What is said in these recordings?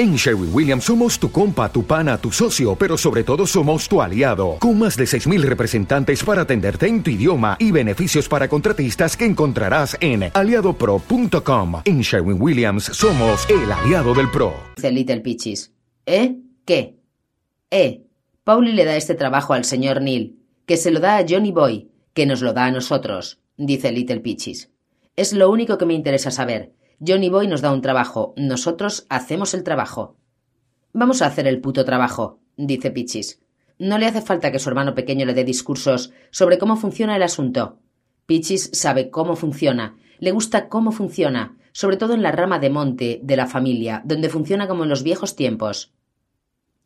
En Sherwin Williams somos tu compa, tu pana, tu socio, pero sobre todo somos tu aliado, con más de 6.000 representantes para atenderte en tu idioma y beneficios para contratistas que encontrarás en aliadopro.com. En Sherwin Williams somos el aliado del PRO. Dice Little Peaches. ¿Eh? ¿Qué? Eh. Pauli le da este trabajo al señor Neil, que se lo da a Johnny Boy, que nos lo da a nosotros, dice Little Peaches. Es lo único que me interesa saber. Johnny Boy nos da un trabajo, nosotros hacemos el trabajo. Vamos a hacer el puto trabajo, dice Pichis. No le hace falta que su hermano pequeño le dé discursos sobre cómo funciona el asunto. Pichis sabe cómo funciona, le gusta cómo funciona, sobre todo en la rama de monte de la familia, donde funciona como en los viejos tiempos.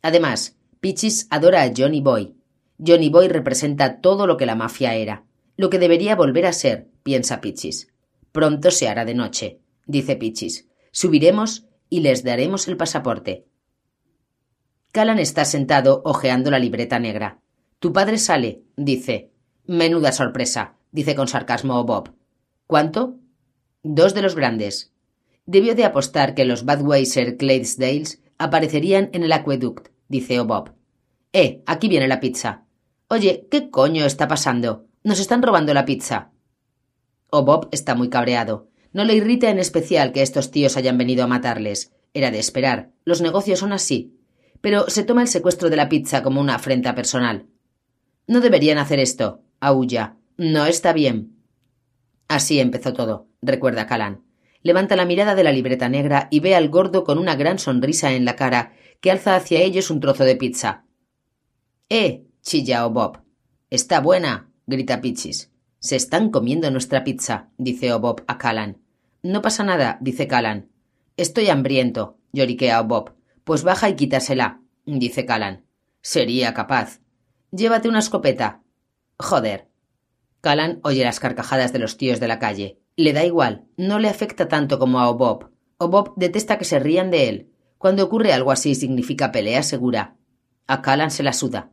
Además, Pichis adora a Johnny Boy. Johnny Boy representa todo lo que la mafia era, lo que debería volver a ser, piensa Pichis. Pronto se hará de noche dice Pichis. Subiremos y les daremos el pasaporte. Callan está sentado hojeando la libreta negra. Tu padre sale, dice. Menuda sorpresa, dice con sarcasmo Bob. ¿Cuánto? Dos de los grandes. Debió de apostar que los Budweiser Clydesdales aparecerían en el aqueduct, dice Bob. Eh, aquí viene la pizza. Oye, ¿qué coño está pasando? Nos están robando la pizza. Bob está muy cabreado. No le irrita en especial que estos tíos hayan venido a matarles. Era de esperar. Los negocios son así. Pero se toma el secuestro de la pizza como una afrenta personal. No deberían hacer esto. Aúlla. No está bien. Así empezó todo, recuerda Callan. Levanta la mirada de la libreta negra y ve al gordo con una gran sonrisa en la cara que alza hacia ellos un trozo de pizza. ¡Eh! chilla Bob. Está buena, grita Pichis. Se están comiendo nuestra pizza, dice Bob a Callan. No pasa nada, dice Callan. Estoy hambriento, lloriquea Bob. Pues baja y quítasela, dice Callan. Sería capaz. Llévate una escopeta. Joder. Callan oye las carcajadas de los tíos de la calle. Le da igual, no le afecta tanto como a Bob. Bob detesta que se rían de él. Cuando ocurre algo así significa pelea segura. A Callan se la suda.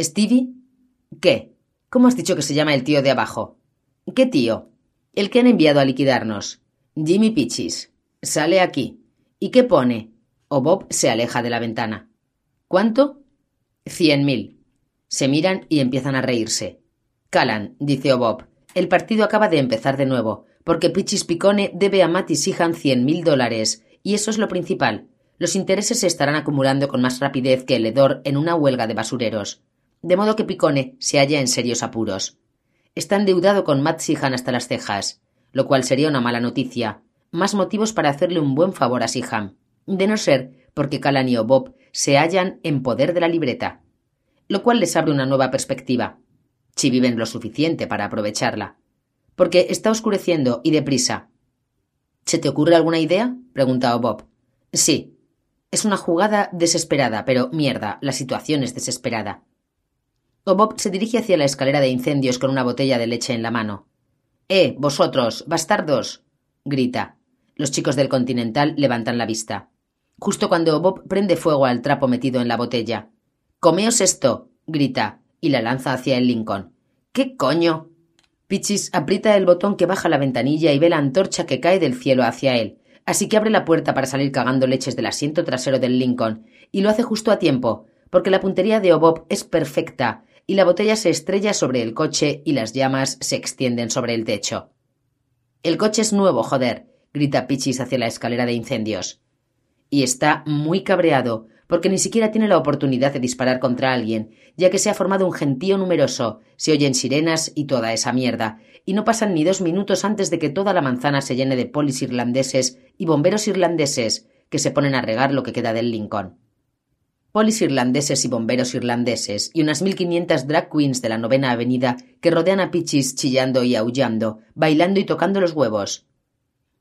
¿Stevie? ¿Qué? ¿Cómo has dicho que se llama el tío de abajo? ¿Qué tío? El que han enviado a liquidarnos. Jimmy Pichis. Sale aquí. ¿Y qué pone? O Bob se aleja de la ventana. ¿Cuánto? Cien mil. Se miran y empiezan a reírse. Calan, dice Bob. El partido acaba de empezar de nuevo, porque Pichis Picone debe a Matty Sihan cien mil dólares, y eso es lo principal. Los intereses se estarán acumulando con más rapidez que el hedor en una huelga de basureros. De modo que Picone se halla en serios apuros. Está endeudado con Matt Sihan hasta las cejas lo cual sería una mala noticia. Más motivos para hacerle un buen favor a Siham, de no ser porque Calan y Bob se hallan en poder de la libreta, lo cual les abre una nueva perspectiva, si viven lo suficiente para aprovecharla. Porque está oscureciendo y deprisa. ¿Se te ocurre alguna idea? pregunta Bob. Sí. Es una jugada desesperada, pero mierda, la situación es desesperada. Bob se dirige hacia la escalera de incendios con una botella de leche en la mano. ¡Eh, vosotros, bastardos! grita. Los chicos del Continental levantan la vista. Justo cuando Bob prende fuego al trapo metido en la botella. Comeos esto, grita, y la lanza hacia el Lincoln. ¿Qué coño? Pichis aprieta el botón que baja la ventanilla y ve la antorcha que cae del cielo hacia él, así que abre la puerta para salir cagando leches del asiento trasero del Lincoln, y lo hace justo a tiempo, porque la puntería de Obob es perfecta y la botella se estrella sobre el coche y las llamas se extienden sobre el techo. El coche es nuevo, joder, grita Pichis hacia la escalera de incendios. Y está muy cabreado, porque ni siquiera tiene la oportunidad de disparar contra alguien, ya que se ha formado un gentío numeroso, se oyen sirenas y toda esa mierda, y no pasan ni dos minutos antes de que toda la manzana se llene de polis irlandeses y bomberos irlandeses que se ponen a regar lo que queda del Lincoln polis irlandeses y bomberos irlandeses y unas mil quinientas drag queens de la novena avenida que rodean a Pichis chillando y aullando, bailando y tocando los huevos.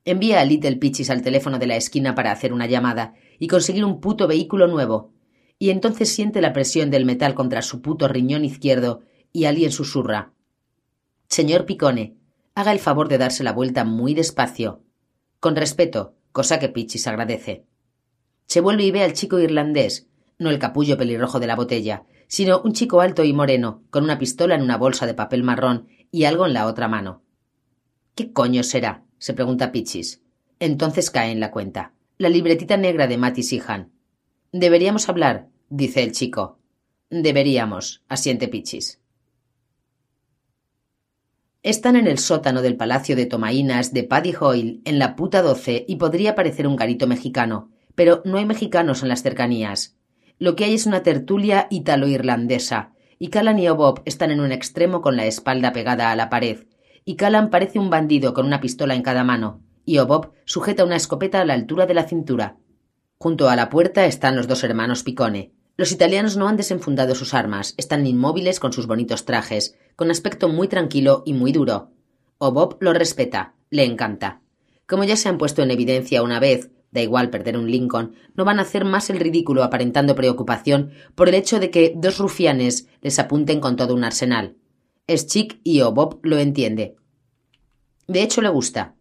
Envía a Little Pichis al teléfono de la esquina para hacer una llamada y conseguir un puto vehículo nuevo. Y entonces siente la presión del metal contra su puto riñón izquierdo y alguien susurra. Señor Picone, haga el favor de darse la vuelta muy despacio. Con respeto, cosa que Pichis agradece. Se vuelve y ve al chico irlandés, no el capullo pelirrojo de la botella, sino un chico alto y moreno, con una pistola en una bolsa de papel marrón y algo en la otra mano. ¿Qué coño será? se pregunta Pichis. Entonces cae en la cuenta. La libretita negra de Matty Sihan. Deberíamos hablar, dice el chico. Deberíamos, asiente Pichis. Están en el sótano del palacio de Tomainas de Paddy Hoyle, en la puta doce, y podría parecer un garito mexicano, pero no hay mexicanos en las cercanías. Lo que hay es una tertulia italo-irlandesa, y Callan y Obob están en un extremo con la espalda pegada a la pared, y Callan parece un bandido con una pistola en cada mano, y Obob sujeta una escopeta a la altura de la cintura. Junto a la puerta están los dos hermanos Picone. Los italianos no han desenfundado sus armas, están inmóviles con sus bonitos trajes, con aspecto muy tranquilo y muy duro. Obob lo respeta, le encanta. Como ya se han puesto en evidencia una vez, da igual perder un Lincoln, no van a hacer más el ridículo aparentando preocupación por el hecho de que dos rufianes les apunten con todo un arsenal. Es chic y O. Bob lo entiende. De hecho, le gusta.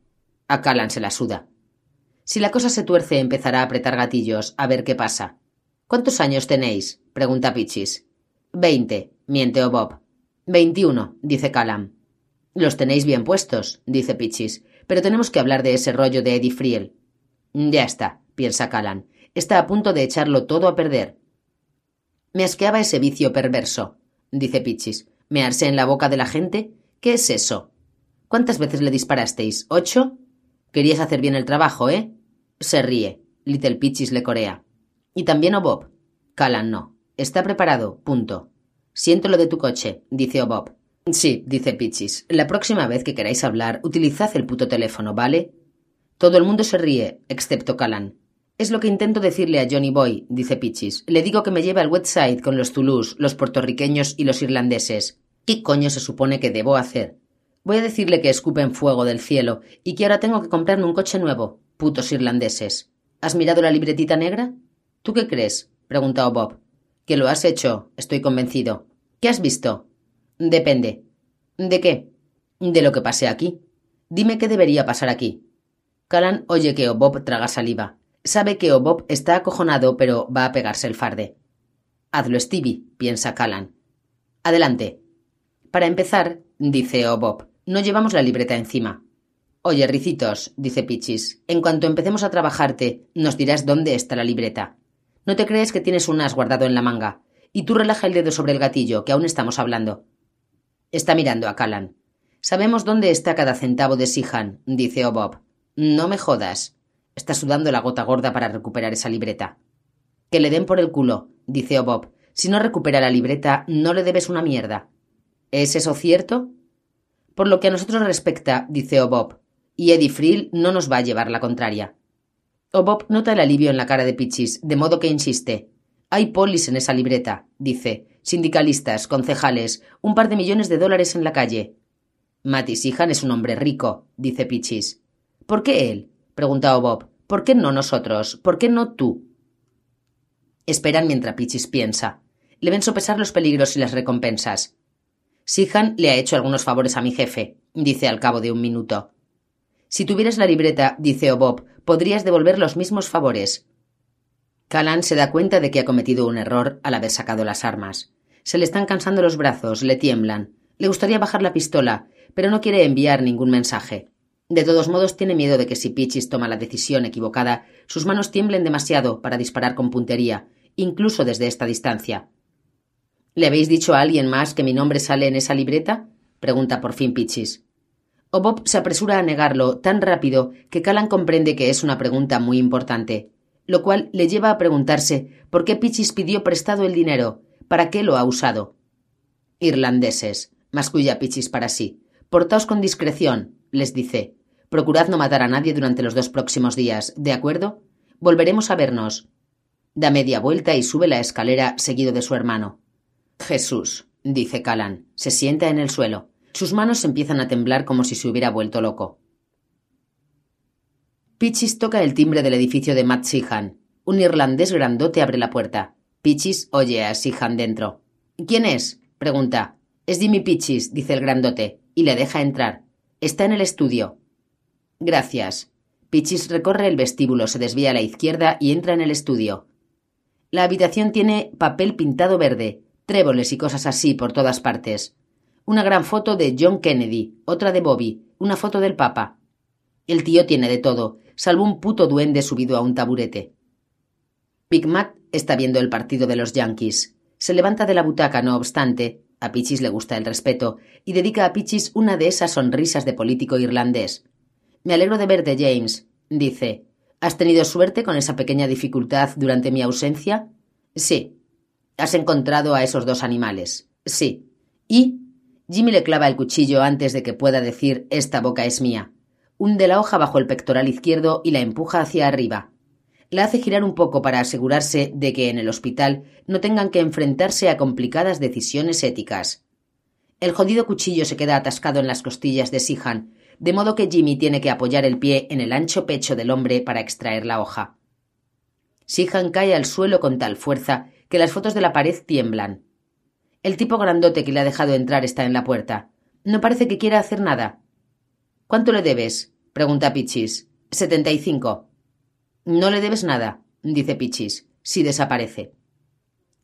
A Callan se la suda. Si la cosa se tuerce, empezará a apretar gatillos, a ver qué pasa. ¿Cuántos años tenéis? pregunta Pichis. Veinte, miente O. Bob. Veintiuno, dice Callan. Los tenéis bien puestos, dice Pichis, pero tenemos que hablar de ese rollo de Eddie Friel. Ya está, piensa Callan. Está a punto de echarlo todo a perder. Me asqueaba ese vicio perverso, dice Pichis. ¿Mearse en la boca de la gente? ¿Qué es eso? ¿Cuántas veces le disparasteis? ¿Ocho? Querías hacer bien el trabajo, ¿eh? Se ríe. Little Pichis le corea. ¿Y también Bob? Callan no. Está preparado. Punto. Siento lo de tu coche, dice Bob. Sí, dice Pichis. La próxima vez que queráis hablar, utilizad el puto teléfono, ¿vale? Todo el mundo se ríe, excepto Callan. Es lo que intento decirle a Johnny Boy, dice Pichis. Le digo que me lleve al website con los Toulouse, los puertorriqueños y los irlandeses. ¿Qué coño se supone que debo hacer? Voy a decirle que escupen fuego del cielo y que ahora tengo que comprarme un coche nuevo. Putos irlandeses. ¿Has mirado la libretita negra? ¿Tú qué crees? preguntó Bob. Que lo has hecho, estoy convencido. ¿Qué has visto? Depende. ¿De qué? De lo que pase aquí. Dime qué debería pasar aquí. Callan oye que Obob traga saliva. Sabe que Obob está acojonado, pero va a pegarse el farde. Hazlo, Stevie, piensa Callan. Adelante. Para empezar, dice Obob, no llevamos la libreta encima. Oye, ricitos, dice Pichis, en cuanto empecemos a trabajarte, nos dirás dónde está la libreta. No te crees que tienes un as guardado en la manga. Y tú relaja el dedo sobre el gatillo, que aún estamos hablando. Está mirando a Callan. Sabemos dónde está cada centavo de Sihan, dice Obob. No me jodas. Está sudando la gota gorda para recuperar esa libreta. Que le den por el culo, dice Bob. Si no recupera la libreta, no le debes una mierda. ¿Es eso cierto? Por lo que a nosotros respecta, dice Bob, y Eddie Frill no nos va a llevar la contraria. Bob nota el alivio en la cara de Pichis, de modo que insiste. Hay polis en esa libreta, dice. Sindicalistas, concejales, un par de millones de dólares en la calle. Matty Sihan es un hombre rico, dice Pichis. ¿Por qué él? pregunta Bob. ¿Por qué no nosotros? ¿Por qué no tú? Esperan mientras Pichis piensa. Le ven sopesar los peligros y las recompensas. Sihan le ha hecho algunos favores a mi jefe, dice al cabo de un minuto. Si tuvieras la libreta, dice Bob, podrías devolver los mismos favores. Callan se da cuenta de que ha cometido un error al haber sacado las armas. Se le están cansando los brazos, le tiemblan. Le gustaría bajar la pistola, pero no quiere enviar ningún mensaje. De todos modos, tiene miedo de que si Pichis toma la decisión equivocada, sus manos tiemblen demasiado para disparar con puntería, incluso desde esta distancia. ¿Le habéis dicho a alguien más que mi nombre sale en esa libreta? pregunta por fin Pichis. O Bob se apresura a negarlo tan rápido que Callan comprende que es una pregunta muy importante, lo cual le lleva a preguntarse por qué Pichis pidió prestado el dinero, para qué lo ha usado. Irlandeses, masculla Pichis para sí. Portaos con discreción, les dice. Procurad no matar a nadie durante los dos próximos días, ¿de acuerdo? Volveremos a vernos. Da media vuelta y sube la escalera seguido de su hermano. Jesús, dice Callan. Se sienta en el suelo. Sus manos empiezan a temblar como si se hubiera vuelto loco. Pichis toca el timbre del edificio de Matt Sihan. Un irlandés grandote abre la puerta. Pichis oye a Sihan dentro. ¿Quién es? pregunta. Es Jimmy Pichis, dice el grandote, y le deja entrar. Está en el estudio. Gracias. Pichis recorre el vestíbulo, se desvía a la izquierda y entra en el estudio. La habitación tiene papel pintado verde, tréboles y cosas así por todas partes. Una gran foto de John Kennedy, otra de Bobby, una foto del Papa. El tío tiene de todo. salvo un puto duende subido a un taburete. Big Mac está viendo el partido de los Yankees. Se levanta de la butaca, no obstante, a Pichis le gusta el respeto, y dedica a Pichis una de esas sonrisas de político irlandés. Me alegro de verte, James, dice. ¿Has tenido suerte con esa pequeña dificultad durante mi ausencia? Sí. ¿Has encontrado a esos dos animales? Sí. ¿Y? Jimmy le clava el cuchillo antes de que pueda decir esta boca es mía. Hunde la hoja bajo el pectoral izquierdo y la empuja hacia arriba. La hace girar un poco para asegurarse de que en el hospital no tengan que enfrentarse a complicadas decisiones éticas. El jodido cuchillo se queda atascado en las costillas de Sihan, de modo que Jimmy tiene que apoyar el pie en el ancho pecho del hombre para extraer la hoja. Sihan cae al suelo con tal fuerza que las fotos de la pared tiemblan. El tipo grandote que le ha dejado entrar está en la puerta. No parece que quiera hacer nada. ¿Cuánto le debes? pregunta Pichis. Setenta y cinco. No le debes nada, dice Pichis, si desaparece.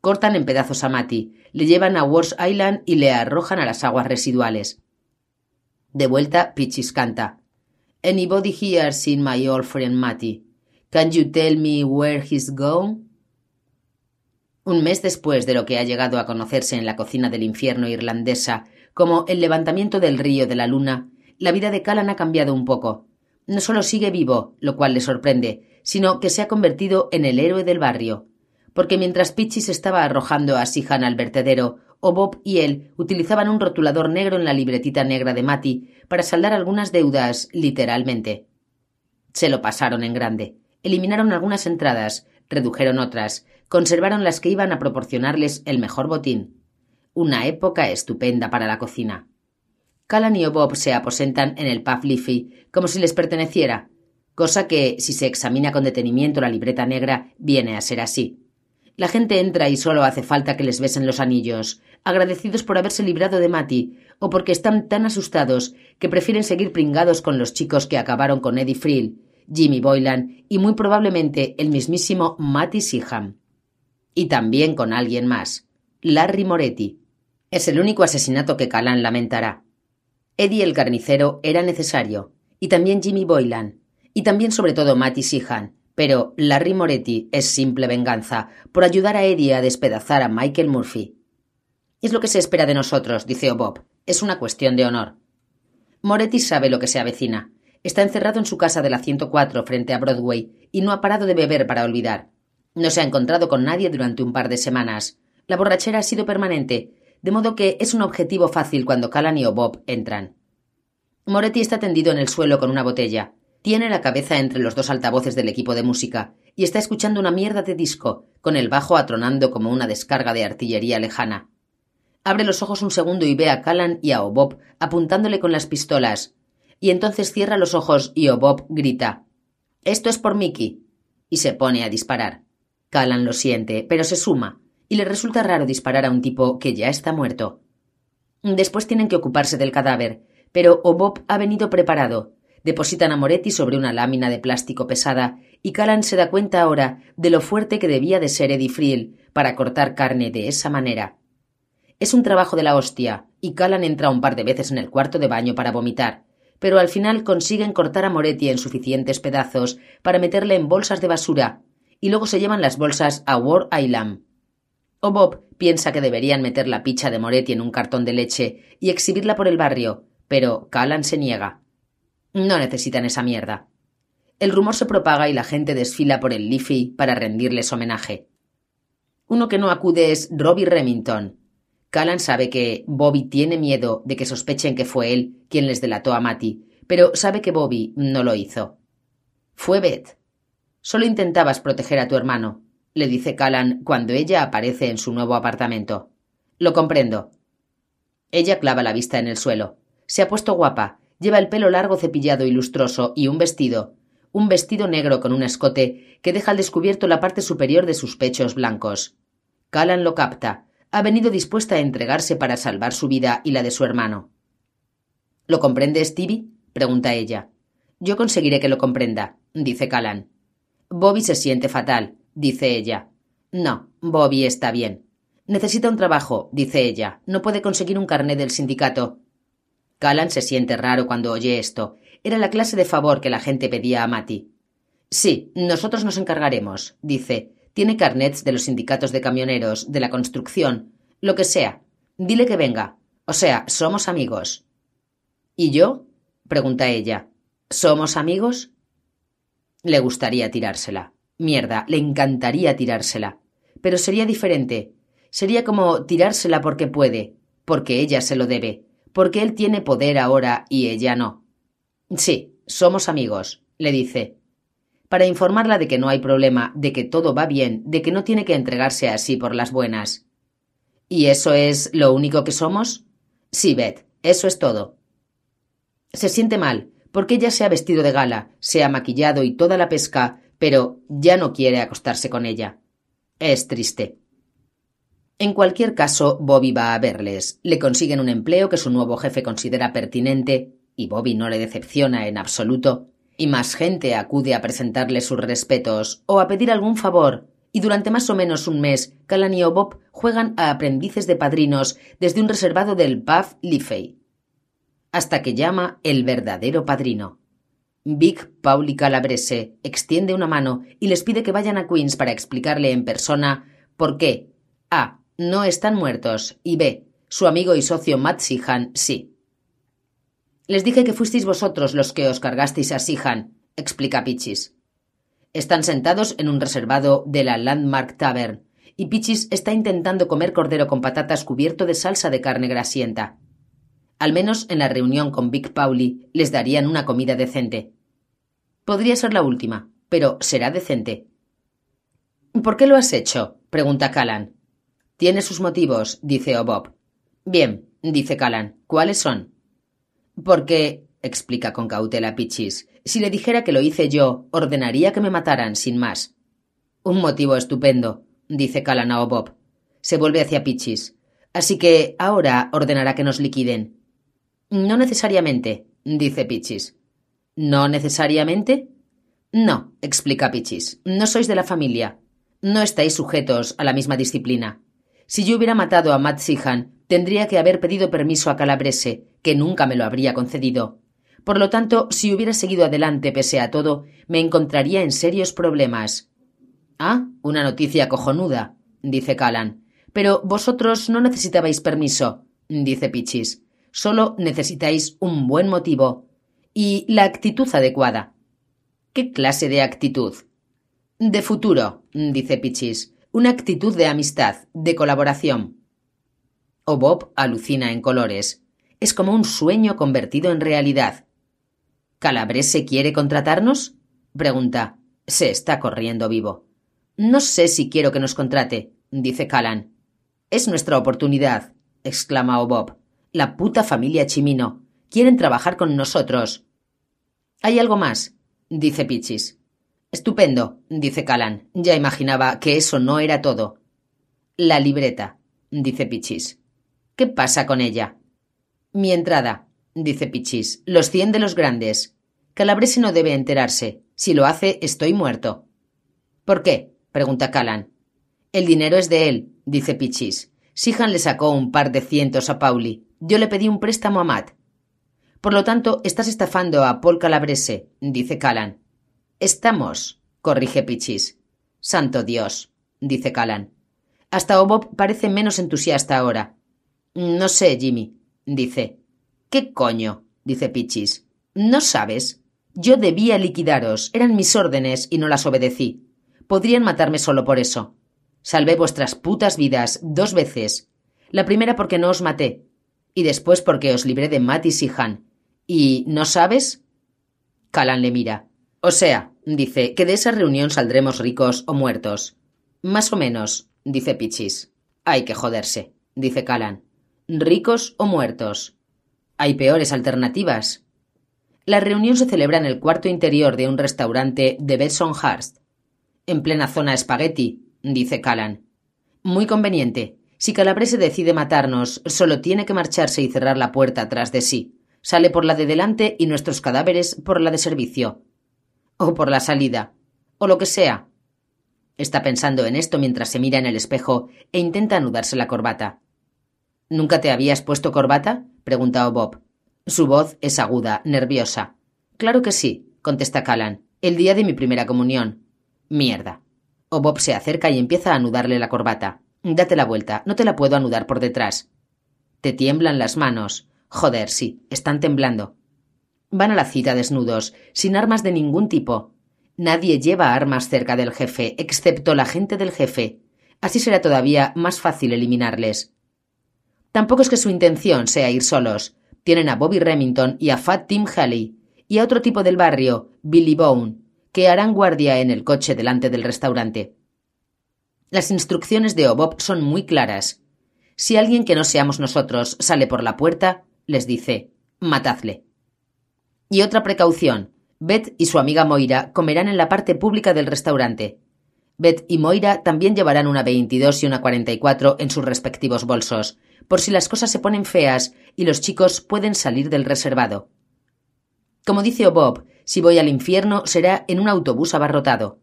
Cortan en pedazos a Matty, le llevan a Wars Island y le arrojan a las aguas residuales. De vuelta, Pichis canta. Anybody here seen my old friend Matty? Can you tell me where he's gone? Un mes después de lo que ha llegado a conocerse en la cocina del infierno irlandesa como el levantamiento del río de la luna, la vida de Callan ha cambiado un poco. No solo sigue vivo, lo cual le sorprende, sino que se ha convertido en el héroe del barrio. Porque mientras Pichis estaba arrojando a Sihan al vertedero, o Bob y él utilizaban un rotulador negro en la libretita negra de Matty para saldar algunas deudas, literalmente. Se lo pasaron en grande. Eliminaron algunas entradas, redujeron otras, conservaron las que iban a proporcionarles el mejor botín. Una época estupenda para la cocina. Callan y Bob se aposentan en el Puff Leafy como si les perteneciera, cosa que, si se examina con detenimiento la libreta negra, viene a ser así. La gente entra y solo hace falta que les besen los anillos, agradecidos por haberse librado de Matty, o porque están tan asustados que prefieren seguir pringados con los chicos que acabaron con Eddie Frill, Jimmy Boylan y muy probablemente el mismísimo Matty Seaham. Y también con alguien más, Larry Moretti. Es el único asesinato que Calan lamentará. Eddie el carnicero era necesario, y también Jimmy Boylan, y también sobre todo Matty Seahan, pero Larry Moretti es simple venganza por ayudar a Eddie a despedazar a Michael Murphy. Es lo que se espera de nosotros, dice Bob. Es una cuestión de honor. Moretti sabe lo que se avecina. Está encerrado en su casa de la 104 frente a Broadway y no ha parado de beber para olvidar. No se ha encontrado con nadie durante un par de semanas. La borrachera ha sido permanente, de modo que es un objetivo fácil cuando Callan y Bob entran. Moretti está tendido en el suelo con una botella. Tiene la cabeza entre los dos altavoces del equipo de música y está escuchando una mierda de disco, con el bajo atronando como una descarga de artillería lejana. Abre los ojos un segundo y ve a Callan y a Obob apuntándole con las pistolas. Y entonces cierra los ojos y Obob grita: Esto es por Mickey. Y se pone a disparar. Callan lo siente, pero se suma, y le resulta raro disparar a un tipo que ya está muerto. Después tienen que ocuparse del cadáver, pero Obob ha venido preparado, Depositan a Moretti sobre una lámina de plástico pesada y Callan se da cuenta ahora de lo fuerte que debía de ser Eddie Friel para cortar carne de esa manera. Es un trabajo de la hostia, y Callan entra un par de veces en el cuarto de baño para vomitar, pero al final consiguen cortar a Moretti en suficientes pedazos para meterle en bolsas de basura, y luego se llevan las bolsas a War Island. O Bob piensa que deberían meter la picha de Moretti en un cartón de leche y exhibirla por el barrio, pero Callan se niega. No necesitan esa mierda. El rumor se propaga y la gente desfila por el Liffey para rendirles homenaje. Uno que no acude es Robbie Remington. Callan sabe que Bobby tiene miedo de que sospechen que fue él quien les delató a Matty, pero sabe que Bobby no lo hizo. Fue Beth. Solo intentabas proteger a tu hermano, le dice Callan cuando ella aparece en su nuevo apartamento. Lo comprendo. Ella clava la vista en el suelo. Se ha puesto guapa Lleva el pelo largo cepillado y lustroso y un vestido, un vestido negro con un escote que deja al descubierto la parte superior de sus pechos blancos. Callan lo capta. Ha venido dispuesta a entregarse para salvar su vida y la de su hermano. ¿Lo comprende Stevie? pregunta ella. Yo conseguiré que lo comprenda, dice Callan. Bobby se siente fatal, dice ella. No, Bobby está bien. Necesita un trabajo, dice ella. No puede conseguir un carné del sindicato. Callan se siente raro cuando oye esto. Era la clase de favor que la gente pedía a Matty. Sí, nosotros nos encargaremos, dice. Tiene carnets de los sindicatos de camioneros, de la construcción, lo que sea. Dile que venga. O sea, somos amigos. ¿Y yo? pregunta ella. ¿Somos amigos? Le gustaría tirársela. Mierda, le encantaría tirársela. Pero sería diferente. Sería como tirársela porque puede, porque ella se lo debe, porque él tiene poder ahora y ella no. Sí, somos amigos, le dice para informarla de que no hay problema, de que todo va bien, de que no tiene que entregarse así por las buenas. ¿Y eso es lo único que somos? Sí, Beth, eso es todo. Se siente mal, porque ella se ha vestido de gala, se ha maquillado y toda la pesca, pero ya no quiere acostarse con ella. Es triste. En cualquier caso, Bobby va a verles. Le consiguen un empleo que su nuevo jefe considera pertinente, y Bobby no le decepciona en absoluto, y más gente acude a presentarle sus respetos o a pedir algún favor, y durante más o menos un mes, Callan y Bob juegan a aprendices de padrinos desde un reservado del Puff Liffey, hasta que llama el verdadero padrino. Big Pauli Calabrese extiende una mano y les pide que vayan a Queens para explicarle en persona por qué A. no están muertos y B. su amigo y socio Matt Sihan sí. Les dije que fuisteis vosotros los que os cargasteis a Sihan, explica Pichis. Están sentados en un reservado de la Landmark Tavern, y Pichis está intentando comer cordero con patatas cubierto de salsa de carne grasienta. Al menos en la reunión con Big Pauli les darían una comida decente. Podría ser la última, pero será decente. ¿Por qué lo has hecho? pregunta Callan. Tiene sus motivos, dice O'Bob. Bien, dice Callan. ¿Cuáles son? Porque, explica con cautela Pichis, si le dijera que lo hice yo, ordenaría que me mataran, sin más. Un motivo estupendo, dice Calanao Bob. Se vuelve hacia Pichis. Así que ahora ordenará que nos liquiden. No necesariamente, dice Pichis. ¿No necesariamente? No, explica Pichis. No sois de la familia. No estáis sujetos a la misma disciplina. Si yo hubiera matado a Matt Sihan, tendría que haber pedido permiso a Calabrese, que nunca me lo habría concedido. Por lo tanto, si hubiera seguido adelante pese a todo, me encontraría en serios problemas. Ah, una noticia cojonuda, dice Callan. Pero vosotros no necesitabais permiso, dice Pichis. Solo necesitáis un buen motivo. Y la actitud adecuada. ¿Qué clase de actitud? De futuro, dice Pichis. Una actitud de amistad, de colaboración. O Bob alucina en colores. Es como un sueño convertido en realidad. ¿Calabrese quiere contratarnos? pregunta. Se está corriendo vivo. No sé si quiero que nos contrate, dice Callan. Es nuestra oportunidad, exclama Bob. La puta familia Chimino. Quieren trabajar con nosotros. Hay algo más, dice Pichis. Estupendo, dice Callan. Ya imaginaba que eso no era todo. La libreta, dice Pichis. ¿Qué pasa con ella? Mi entrada, dice Pichis. Los cien de los grandes. Calabrese no debe enterarse. Si lo hace, estoy muerto. ¿Por qué? pregunta Callan. El dinero es de él, dice Pichis. Sihan le sacó un par de cientos a Pauli. Yo le pedí un préstamo a Matt. Por lo tanto, estás estafando a Paul Calabrese, dice Callan. Estamos, corrige Pichis. Santo Dios, dice Callan. Hasta Obob parece menos entusiasta ahora. No sé, Jimmy, dice. ¿Qué coño? dice Pichis. ¿No sabes? Yo debía liquidaros. Eran mis órdenes y no las obedecí. Podrían matarme solo por eso. Salvé vuestras putas vidas dos veces. La primera porque no os maté. Y después porque os libré de Matt y Sihan. ¿Y no sabes? Calan le mira. O sea, dice, que de esa reunión saldremos ricos o muertos. Más o menos, dice Pichis. Hay que joderse, dice Calan ricos o muertos. Hay peores alternativas. La reunión se celebra en el cuarto interior de un restaurante de Bensonhurst, en plena zona espagueti, dice Callan. Muy conveniente. Si Calabrese decide matarnos, solo tiene que marcharse y cerrar la puerta tras de sí. Sale por la de delante y nuestros cadáveres por la de servicio. O por la salida. O lo que sea. Está pensando en esto mientras se mira en el espejo e intenta anudarse la corbata. ¿Nunca te habías puesto corbata? pregunta Bob. Su voz es aguda, nerviosa. Claro que sí, contesta Callan. El día de mi primera comunión. Mierda. O Bob se acerca y empieza a anudarle la corbata. Date la vuelta, no te la puedo anudar por detrás. Te tiemblan las manos. Joder, sí, están temblando. Van a la cita desnudos, sin armas de ningún tipo. Nadie lleva armas cerca del jefe, excepto la gente del jefe. Así será todavía más fácil eliminarles. Tampoco es que su intención sea ir solos. Tienen a Bobby Remington y a Fat Tim Haley, y a otro tipo del barrio, Billy Bone, que harán guardia en el coche delante del restaurante. Las instrucciones de Obob son muy claras. Si alguien que no seamos nosotros sale por la puerta, les dice matadle. Y otra precaución. Beth y su amiga Moira comerán en la parte pública del restaurante. Beth y Moira también llevarán una 22 y una 44 en sus respectivos bolsos, por si las cosas se ponen feas y los chicos pueden salir del reservado. Como dice Bob, si voy al infierno será en un autobús abarrotado.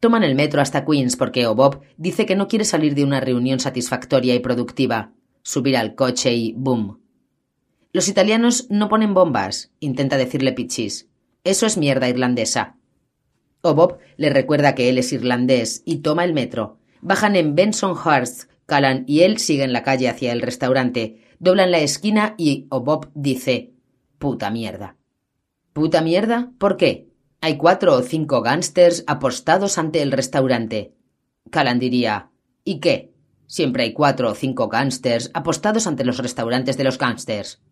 Toman el metro hasta Queens porque Bob dice que no quiere salir de una reunión satisfactoria y productiva, subir al coche y ¡boom! Los italianos no ponen bombas, intenta decirle Pichis. Eso es mierda irlandesa. Bob le recuerda que él es irlandés y toma el metro. Bajan en Bensonhurst, Callan y él siguen la calle hacia el restaurante, doblan la esquina y Bob dice Puta mierda. ¿Puta mierda? ¿Por qué? Hay cuatro o cinco gángsters apostados ante el restaurante. Callan diría ¿Y qué? Siempre hay cuatro o cinco gángsters apostados ante los restaurantes de los gángsters.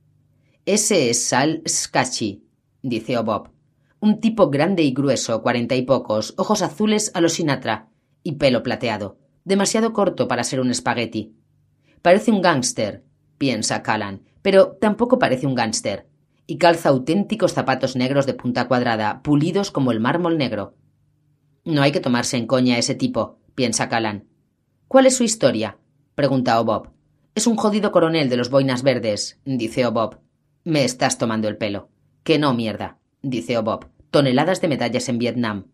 Ese es Sal Scacchi, dice Bob. Un tipo grande y grueso, cuarenta y pocos, ojos azules a los Sinatra y pelo plateado, demasiado corto para ser un espagueti. Parece un gángster, piensa Callan, pero tampoco parece un gángster y calza auténticos zapatos negros de punta cuadrada, pulidos como el mármol negro. No hay que tomarse en coña ese tipo, piensa Callan. ¿Cuál es su historia? pregunta Bob. Es un jodido coronel de los boinas verdes, dice Bob. Me estás tomando el pelo. Que no, mierda, dice Bob. Toneladas de medallas en Vietnam.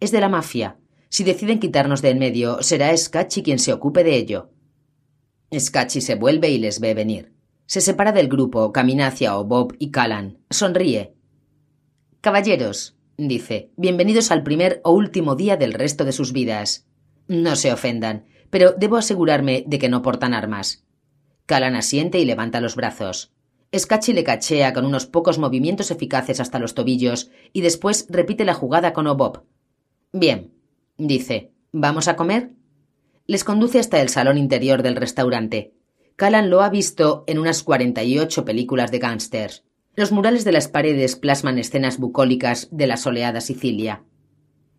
Es de la mafia. Si deciden quitarnos de en medio, será Scatchy quien se ocupe de ello. Scatchy se vuelve y les ve venir. Se separa del grupo, camina hacia Bob y Callan. Sonríe. Caballeros, dice, bienvenidos al primer o último día del resto de sus vidas. No se ofendan, pero debo asegurarme de que no portan armas. Callan asiente y levanta los brazos. Scatchy le cachea con unos pocos movimientos eficaces hasta los tobillos y después repite la jugada con Bob. Bien, dice, ¿vamos a comer? Les conduce hasta el salón interior del restaurante. Callan lo ha visto en unas 48 películas de gángsters. Los murales de las paredes plasman escenas bucólicas de la soleada Sicilia.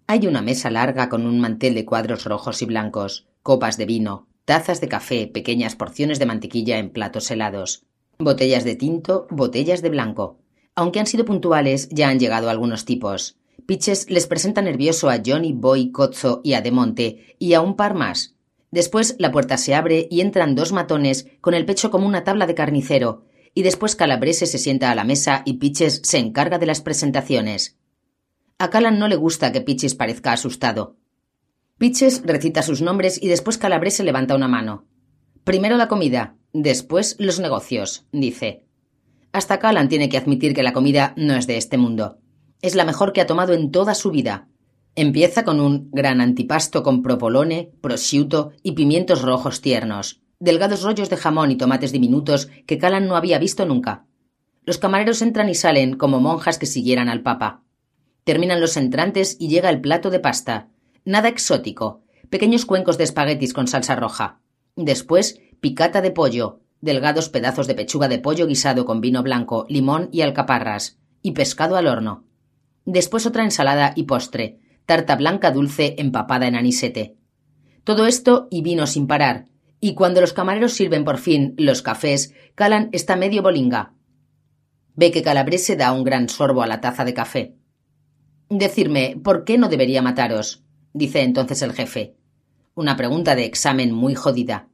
Hay una mesa larga con un mantel de cuadros rojos y blancos, copas de vino, tazas de café, pequeñas porciones de mantequilla en platos helados, botellas de tinto, botellas de blanco. Aunque han sido puntuales, ya han llegado algunos tipos. Pitches les presenta nervioso a Johnny Boy Cozzo y a Demonte, y a un par más. Después la puerta se abre y entran dos matones con el pecho como una tabla de carnicero, y después Calabrese se sienta a la mesa y Pitches se encarga de las presentaciones. A Callan no le gusta que Pitches parezca asustado. Pitches recita sus nombres y después Calabrese levanta una mano. Primero la comida, después los negocios, dice. Hasta Callan tiene que admitir que la comida no es de este mundo. Es la mejor que ha tomado en toda su vida. Empieza con un gran antipasto con provolone, prosciutto y pimientos rojos tiernos, delgados rollos de jamón y tomates diminutos que Callan no había visto nunca. Los camareros entran y salen como monjas que siguieran al papa. Terminan los entrantes y llega el plato de pasta. Nada exótico. Pequeños cuencos de espaguetis con salsa roja. Después, picata de pollo, delgados pedazos de pechuga de pollo guisado con vino blanco, limón y alcaparras, y pescado al horno. Después otra ensalada y postre, tarta blanca dulce empapada en anisete. Todo esto y vino sin parar, y cuando los camareros sirven por fin los cafés, Calan está medio bolinga. Ve que Calabrese da un gran sorbo a la taza de café. Decirme, ¿por qué no debería mataros? dice entonces el jefe. Una pregunta de examen muy jodida.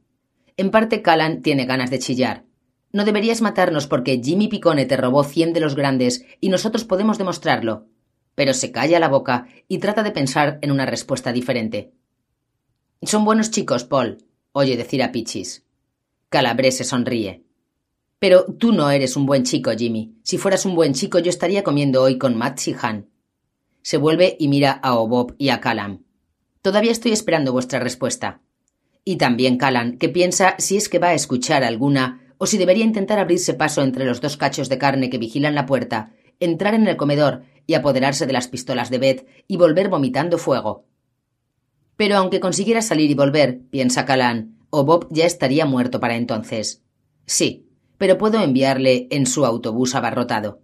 En parte Calan tiene ganas de chillar. No deberías matarnos porque Jimmy Picone te robó cien de los grandes y nosotros podemos demostrarlo pero se calla la boca y trata de pensar en una respuesta diferente. Son buenos chicos, Paul, oye decir a Pichis. Calabrese sonríe. Pero tú no eres un buen chico, Jimmy. Si fueras un buen chico, yo estaría comiendo hoy con Matt Han. Se vuelve y mira a Obob y a Callan. Todavía estoy esperando vuestra respuesta. Y también Callan, que piensa si es que va a escuchar alguna o si debería intentar abrirse paso entre los dos cachos de carne que vigilan la puerta, entrar en el comedor y apoderarse de las pistolas de Beth y volver vomitando fuego. Pero aunque consiguiera salir y volver, piensa Callan, o Bob ya estaría muerto para entonces. Sí, pero puedo enviarle en su autobús abarrotado.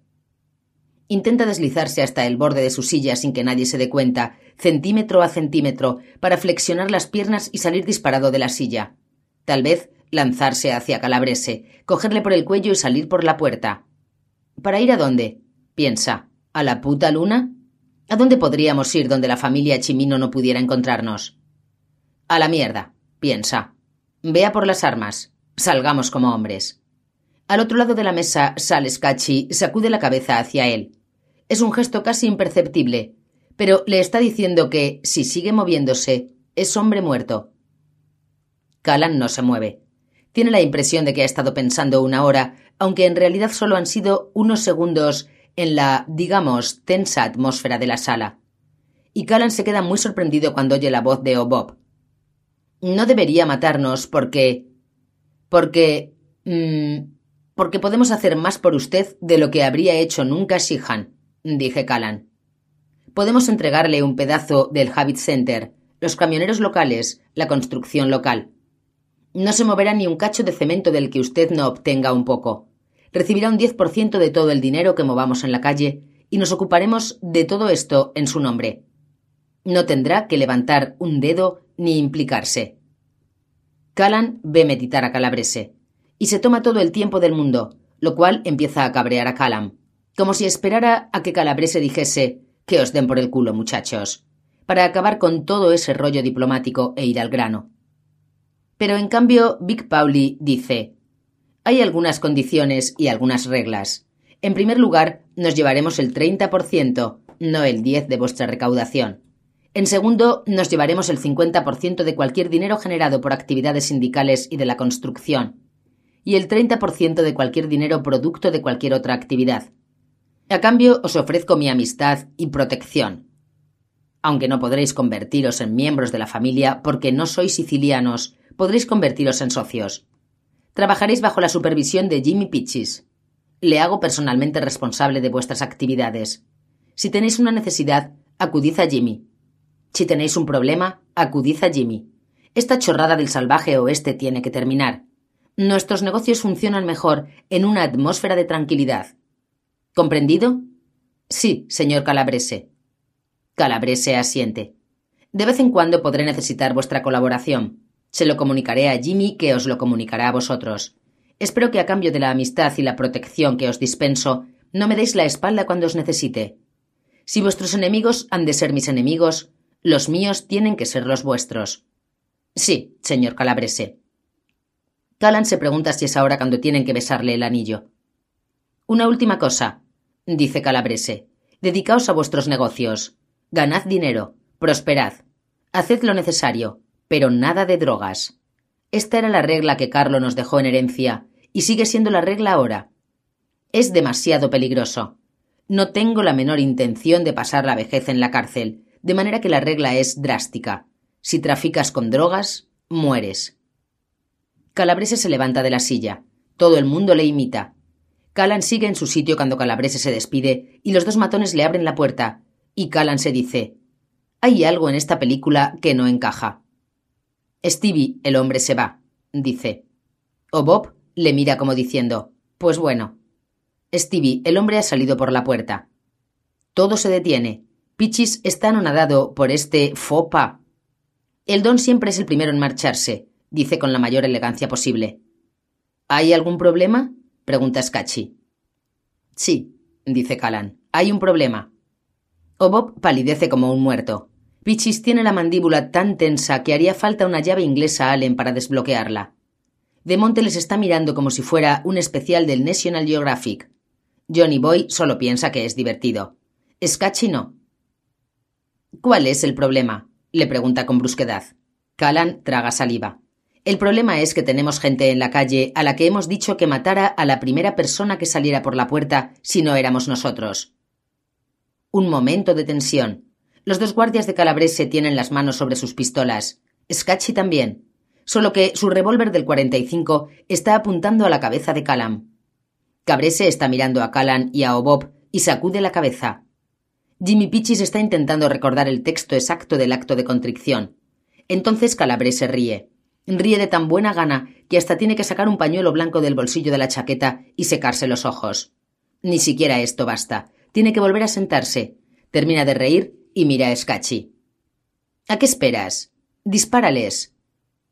Intenta deslizarse hasta el borde de su silla sin que nadie se dé cuenta, centímetro a centímetro, para flexionar las piernas y salir disparado de la silla. Tal vez lanzarse hacia Calabrese, cogerle por el cuello y salir por la puerta. ¿Para ir a dónde? piensa. ¿A la puta luna? ¿A dónde podríamos ir donde la familia Chimino no pudiera encontrarnos? A la mierda, piensa. Vea por las armas. Salgamos como hombres. Al otro lado de la mesa, Sal Scacchi sacude la cabeza hacia él. Es un gesto casi imperceptible, pero le está diciendo que, si sigue moviéndose, es hombre muerto. Callan no se mueve. Tiene la impresión de que ha estado pensando una hora, aunque en realidad solo han sido unos segundos en la, digamos, tensa atmósfera de la sala. Y Callan se queda muy sorprendido cuando oye la voz de Obob. No debería matarnos porque. porque. Mmm, porque podemos hacer más por usted de lo que habría hecho nunca Shihan, dije Callan. Podemos entregarle un pedazo del Habit Center, los camioneros locales, la construcción local. No se moverá ni un cacho de cemento del que usted no obtenga un poco recibirá un 10% de todo el dinero que movamos en la calle y nos ocuparemos de todo esto en su nombre. No tendrá que levantar un dedo ni implicarse. Callan ve meditar a Calabrese y se toma todo el tiempo del mundo, lo cual empieza a cabrear a Callan, como si esperara a que Calabrese dijese que os den por el culo, muchachos, para acabar con todo ese rollo diplomático e ir al grano. Pero en cambio, Big Pauli dice hay algunas condiciones y algunas reglas. En primer lugar, nos llevaremos el 30%, no el 10% de vuestra recaudación. En segundo, nos llevaremos el 50% de cualquier dinero generado por actividades sindicales y de la construcción. Y el 30% de cualquier dinero producto de cualquier otra actividad. A cambio, os ofrezco mi amistad y protección. Aunque no podréis convertiros en miembros de la familia porque no sois sicilianos, podréis convertiros en socios. Trabajaréis bajo la supervisión de Jimmy Pitchis. Le hago personalmente responsable de vuestras actividades. Si tenéis una necesidad, acudid a Jimmy. Si tenéis un problema, acudid a Jimmy. Esta chorrada del salvaje oeste tiene que terminar. Nuestros negocios funcionan mejor en una atmósfera de tranquilidad. ¿Comprendido? Sí, señor Calabrese. Calabrese asiente. De vez en cuando podré necesitar vuestra colaboración. Se lo comunicaré a Jimmy, que os lo comunicará a vosotros. Espero que a cambio de la amistad y la protección que os dispenso, no me deis la espalda cuando os necesite. Si vuestros enemigos han de ser mis enemigos, los míos tienen que ser los vuestros. Sí, señor Calabrese. Callan se pregunta si es ahora cuando tienen que besarle el anillo. Una última cosa, dice Calabrese. Dedicaos a vuestros negocios. Ganad dinero. Prosperad. Haced lo necesario pero nada de drogas. Esta era la regla que Carlo nos dejó en herencia, y sigue siendo la regla ahora. Es demasiado peligroso. No tengo la menor intención de pasar la vejez en la cárcel, de manera que la regla es drástica. Si traficas con drogas, mueres. Calabrese se levanta de la silla. Todo el mundo le imita. Callan sigue en su sitio cuando Calabrese se despide y los dos matones le abren la puerta. Y Callan se dice: Hay algo en esta película que no encaja. Stevie, el hombre se va, dice. O Bob le mira como diciendo, pues bueno. Stevie, el hombre ha salido por la puerta. Todo se detiene. Pichis está anonadado por este fopa. El don siempre es el primero en marcharse, dice con la mayor elegancia posible. ¿Hay algún problema? pregunta Scatchy. Sí, dice Callan. Hay un problema. O Bob palidece como un muerto. Pichis tiene la mandíbula tan tensa que haría falta una llave inglesa Allen para desbloquearla. De Monte les está mirando como si fuera un especial del National Geographic. Johnny Boy solo piensa que es divertido. Scatchy no. ¿Cuál es el problema? le pregunta con brusquedad. Callan traga saliva. El problema es que tenemos gente en la calle a la que hemos dicho que matara a la primera persona que saliera por la puerta si no éramos nosotros. Un momento de tensión. Los dos guardias de Calabrese tienen las manos sobre sus pistolas. Scatchy también. Solo que su revólver del 45 está apuntando a la cabeza de Calam. Cabrese está mirando a Callan y a Obob y sacude la cabeza. Jimmy Pichis está intentando recordar el texto exacto del acto de contrición. Entonces Calabrese ríe. Ríe de tan buena gana que hasta tiene que sacar un pañuelo blanco del bolsillo de la chaqueta y secarse los ojos. Ni siquiera esto basta. Tiene que volver a sentarse. Termina de reír y mira a. ¿A qué esperas? Dispárales.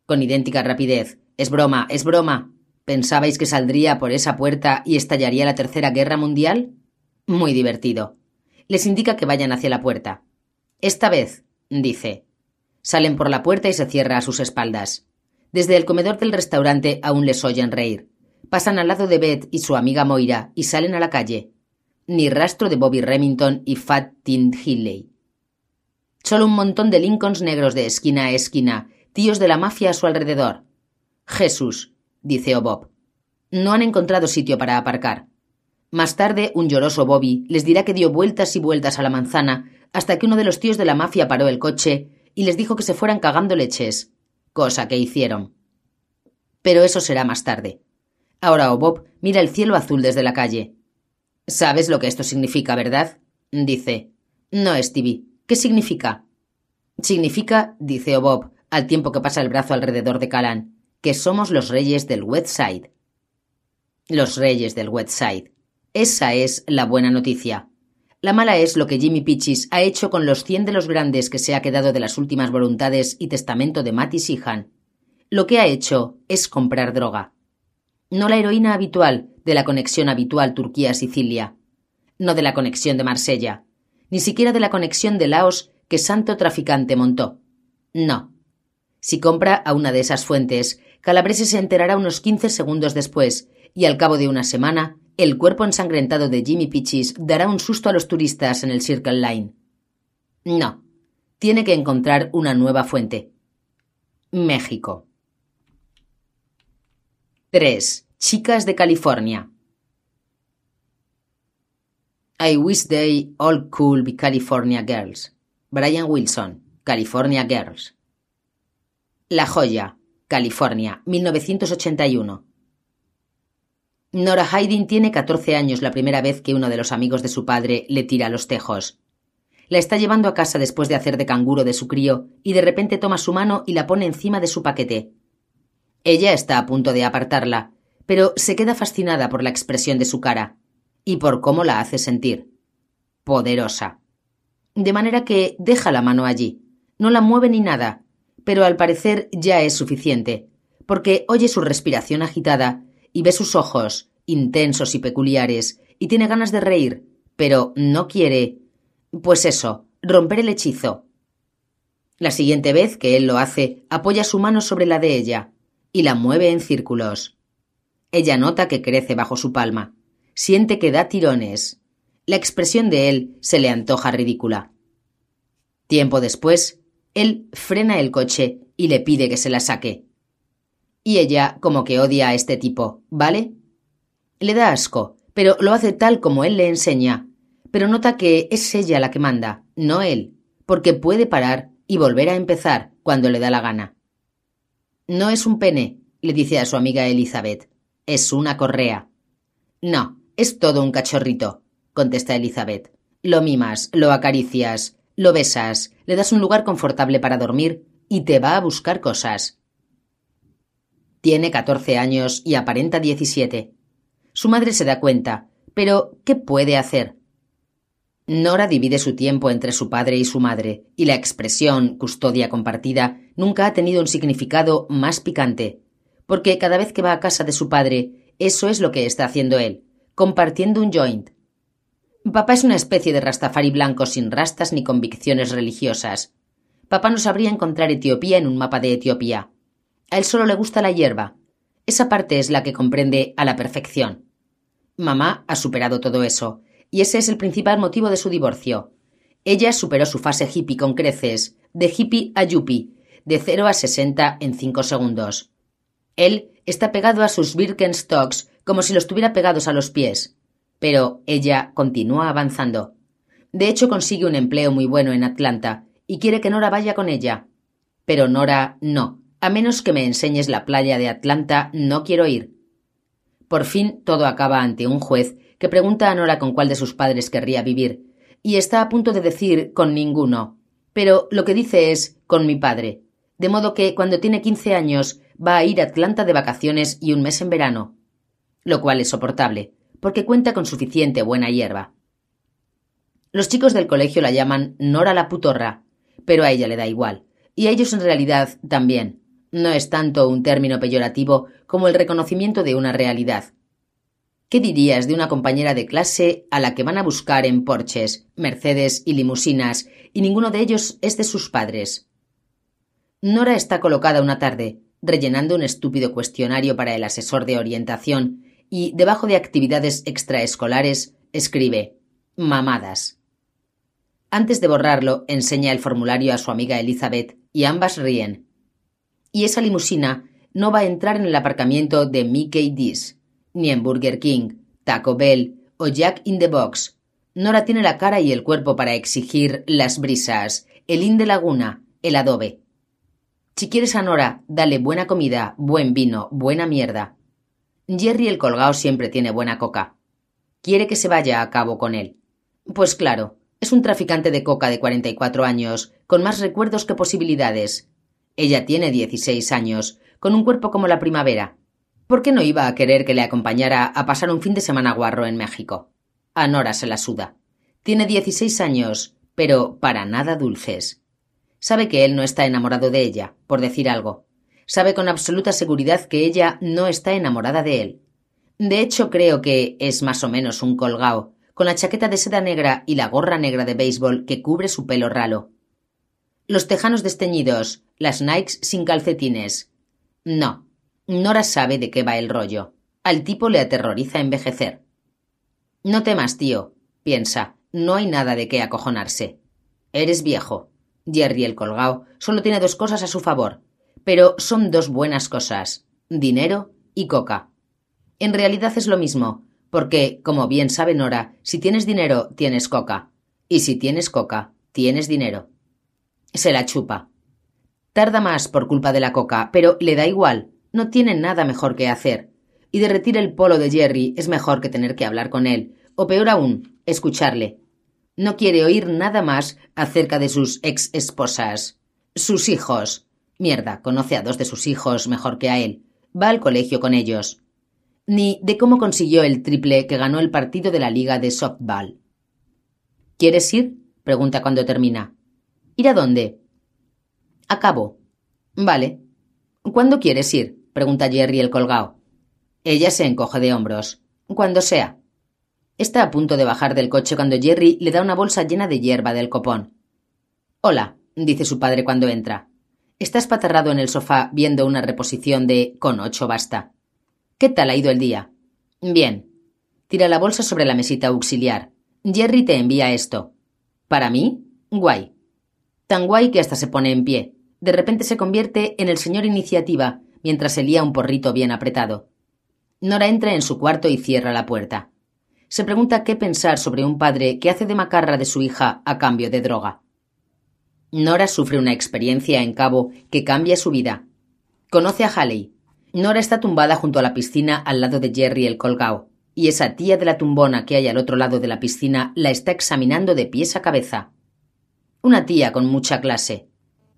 Con idéntica rapidez. Es broma, es broma. ¿Pensabais que saldría por esa puerta y estallaría la Tercera Guerra Mundial? Muy divertido. Les indica que vayan hacia la puerta. Esta vez, dice. Salen por la puerta y se cierra a sus espaldas. Desde el comedor del restaurante aún les oyen reír. Pasan al lado de Beth y su amiga Moira y salen a la calle. Ni rastro de Bobby Remington y Fat Tin Hilley. Solo un montón de Lincolns negros de esquina a esquina, tíos de la mafia a su alrededor. Jesús, dice Bob. No han encontrado sitio para aparcar. Más tarde, un lloroso Bobby les dirá que dio vueltas y vueltas a la manzana hasta que uno de los tíos de la mafia paró el coche y les dijo que se fueran cagando leches, cosa que hicieron. Pero eso será más tarde. Ahora Bob mira el cielo azul desde la calle. ¿Sabes lo que esto significa, verdad? dice. No, Stevie. ¿Qué significa? Significa, dice Bob, al tiempo que pasa el brazo alrededor de Calan, que somos los reyes del West Side. Los reyes del West Side. Esa es la buena noticia. La mala es lo que Jimmy Pichis ha hecho con los cien de los grandes que se ha quedado de las últimas voluntades y testamento de Matty Sihan. Lo que ha hecho es comprar droga. No la heroína habitual de la conexión habitual Turquía-Sicilia. No de la conexión de Marsella. Ni siquiera de la conexión de Laos que santo traficante montó. No. Si compra a una de esas fuentes, Calabrese se enterará unos quince segundos después, y al cabo de una semana el cuerpo ensangrentado de Jimmy Pichis dará un susto a los turistas en el Circle Line. No. Tiene que encontrar una nueva fuente. México. 3. Chicas de California. I wish they all could be California girls. Brian Wilson, California Girls. La Joya, California, 1981. Nora Haydin tiene 14 años la primera vez que uno de los amigos de su padre le tira los tejos. La está llevando a casa después de hacer de canguro de su crío y de repente toma su mano y la pone encima de su paquete. Ella está a punto de apartarla, pero se queda fascinada por la expresión de su cara y por cómo la hace sentir. Poderosa. De manera que deja la mano allí. No la mueve ni nada, pero al parecer ya es suficiente, porque oye su respiración agitada y ve sus ojos, intensos y peculiares, y tiene ganas de reír, pero no quiere. Pues eso, romper el hechizo. La siguiente vez que él lo hace, apoya su mano sobre la de ella y la mueve en círculos. Ella nota que crece bajo su palma. Siente que da tirones. La expresión de él se le antoja ridícula. Tiempo después, él frena el coche y le pide que se la saque. Y ella como que odia a este tipo, ¿vale? Le da asco, pero lo hace tal como él le enseña. Pero nota que es ella la que manda, no él, porque puede parar y volver a empezar cuando le da la gana. No es un pene, le dice a su amiga Elizabeth. Es una correa. No, es todo un cachorrito, contesta Elizabeth. Lo mimas, lo acaricias, lo besas, le das un lugar confortable para dormir y te va a buscar cosas. Tiene catorce años y aparenta diecisiete. Su madre se da cuenta, pero ¿qué puede hacer? Nora divide su tiempo entre su padre y su madre, y la expresión custodia compartida nunca ha tenido un significado más picante, porque cada vez que va a casa de su padre, eso es lo que está haciendo él, compartiendo un joint. Papá es una especie de rastafari blanco sin rastas ni convicciones religiosas. Papá no sabría encontrar Etiopía en un mapa de Etiopía. A él solo le gusta la hierba. Esa parte es la que comprende a la perfección. Mamá ha superado todo eso, y ese es el principal motivo de su divorcio. Ella superó su fase hippie con creces, de hippie a yuppie, de cero a sesenta en cinco segundos. Él está pegado a sus Birkenstocks como si los tuviera pegados a los pies. Pero ella continúa avanzando. De hecho, consigue un empleo muy bueno en Atlanta y quiere que Nora vaya con ella. Pero Nora no. A menos que me enseñes la playa de Atlanta, no quiero ir. Por fin todo acaba ante un juez que pregunta a Nora con cuál de sus padres querría vivir, y está a punto de decir con ninguno, pero lo que dice es con mi padre, de modo que cuando tiene quince años va a ir a Atlanta de vacaciones y un mes en verano, lo cual es soportable, porque cuenta con suficiente buena hierba. Los chicos del colegio la llaman Nora la putorra, pero a ella le da igual, y a ellos en realidad también. No es tanto un término peyorativo como el reconocimiento de una realidad. ¿Qué dirías de una compañera de clase a la que van a buscar en porches, Mercedes y limusinas, y ninguno de ellos es de sus padres? Nora está colocada una tarde, rellenando un estúpido cuestionario para el asesor de orientación, y debajo de actividades extraescolares escribe mamadas. Antes de borrarlo, enseña el formulario a su amiga Elizabeth, y ambas ríen. Y esa limusina no va a entrar en el aparcamiento de Mickey D's ni en Burger King, Taco Bell o Jack in the Box. Nora tiene la cara y el cuerpo para exigir las brisas, el in de laguna, el adobe. Si quieres a Nora, dale buena comida, buen vino, buena mierda. Jerry el colgado siempre tiene buena coca. Quiere que se vaya a cabo con él. Pues claro, es un traficante de coca de cuarenta y cuatro años, con más recuerdos que posibilidades. Ella tiene dieciséis años, con un cuerpo como la primavera, ¿Por qué no iba a querer que le acompañara a pasar un fin de semana guarro en México? A Nora se la suda. Tiene dieciséis años, pero para nada dulces. Sabe que él no está enamorado de ella, por decir algo. Sabe con absoluta seguridad que ella no está enamorada de él. De hecho, creo que es más o menos un colgao, con la chaqueta de seda negra y la gorra negra de béisbol que cubre su pelo ralo. Los tejanos desteñidos, las Nikes sin calcetines. No, Nora sabe de qué va el rollo. Al tipo le aterroriza envejecer. No temas, tío, piensa, no hay nada de qué acojonarse. Eres viejo. Jerry el colgao solo tiene dos cosas a su favor, pero son dos buenas cosas dinero y coca. En realidad es lo mismo, porque, como bien sabe Nora, si tienes dinero, tienes coca. Y si tienes coca, tienes dinero. Se la chupa. Tarda más por culpa de la coca, pero le da igual, no tiene nada mejor que hacer. Y derretir el polo de Jerry es mejor que tener que hablar con él, o peor aún, escucharle. No quiere oír nada más acerca de sus ex esposas. Sus hijos. Mierda, conoce a dos de sus hijos mejor que a él. Va al colegio con ellos. Ni de cómo consiguió el triple que ganó el partido de la liga de softball. ¿Quieres ir? pregunta cuando termina. ¿Ir a dónde? A cabo. Vale. ¿Cuándo quieres ir? pregunta Jerry el colgao. Ella se encoge de hombros. Cuando sea. Está a punto de bajar del coche cuando Jerry le da una bolsa llena de hierba del copón. Hola, dice su padre cuando entra. Está espatarrado en el sofá viendo una reposición de Con ocho basta. ¿Qué tal ha ido el día? Bien. Tira la bolsa sobre la mesita auxiliar. Jerry te envía esto. ¿Para mí? Guay. Tan guay que hasta se pone en pie. De repente se convierte en el señor iniciativa mientras se lía un porrito bien apretado. Nora entra en su cuarto y cierra la puerta. Se pregunta qué pensar sobre un padre que hace de macarra de su hija a cambio de droga. Nora sufre una experiencia en Cabo que cambia su vida. Conoce a Halley. Nora está tumbada junto a la piscina al lado de Jerry el colgao, y esa tía de la tumbona que hay al otro lado de la piscina la está examinando de pies a cabeza. Una tía con mucha clase.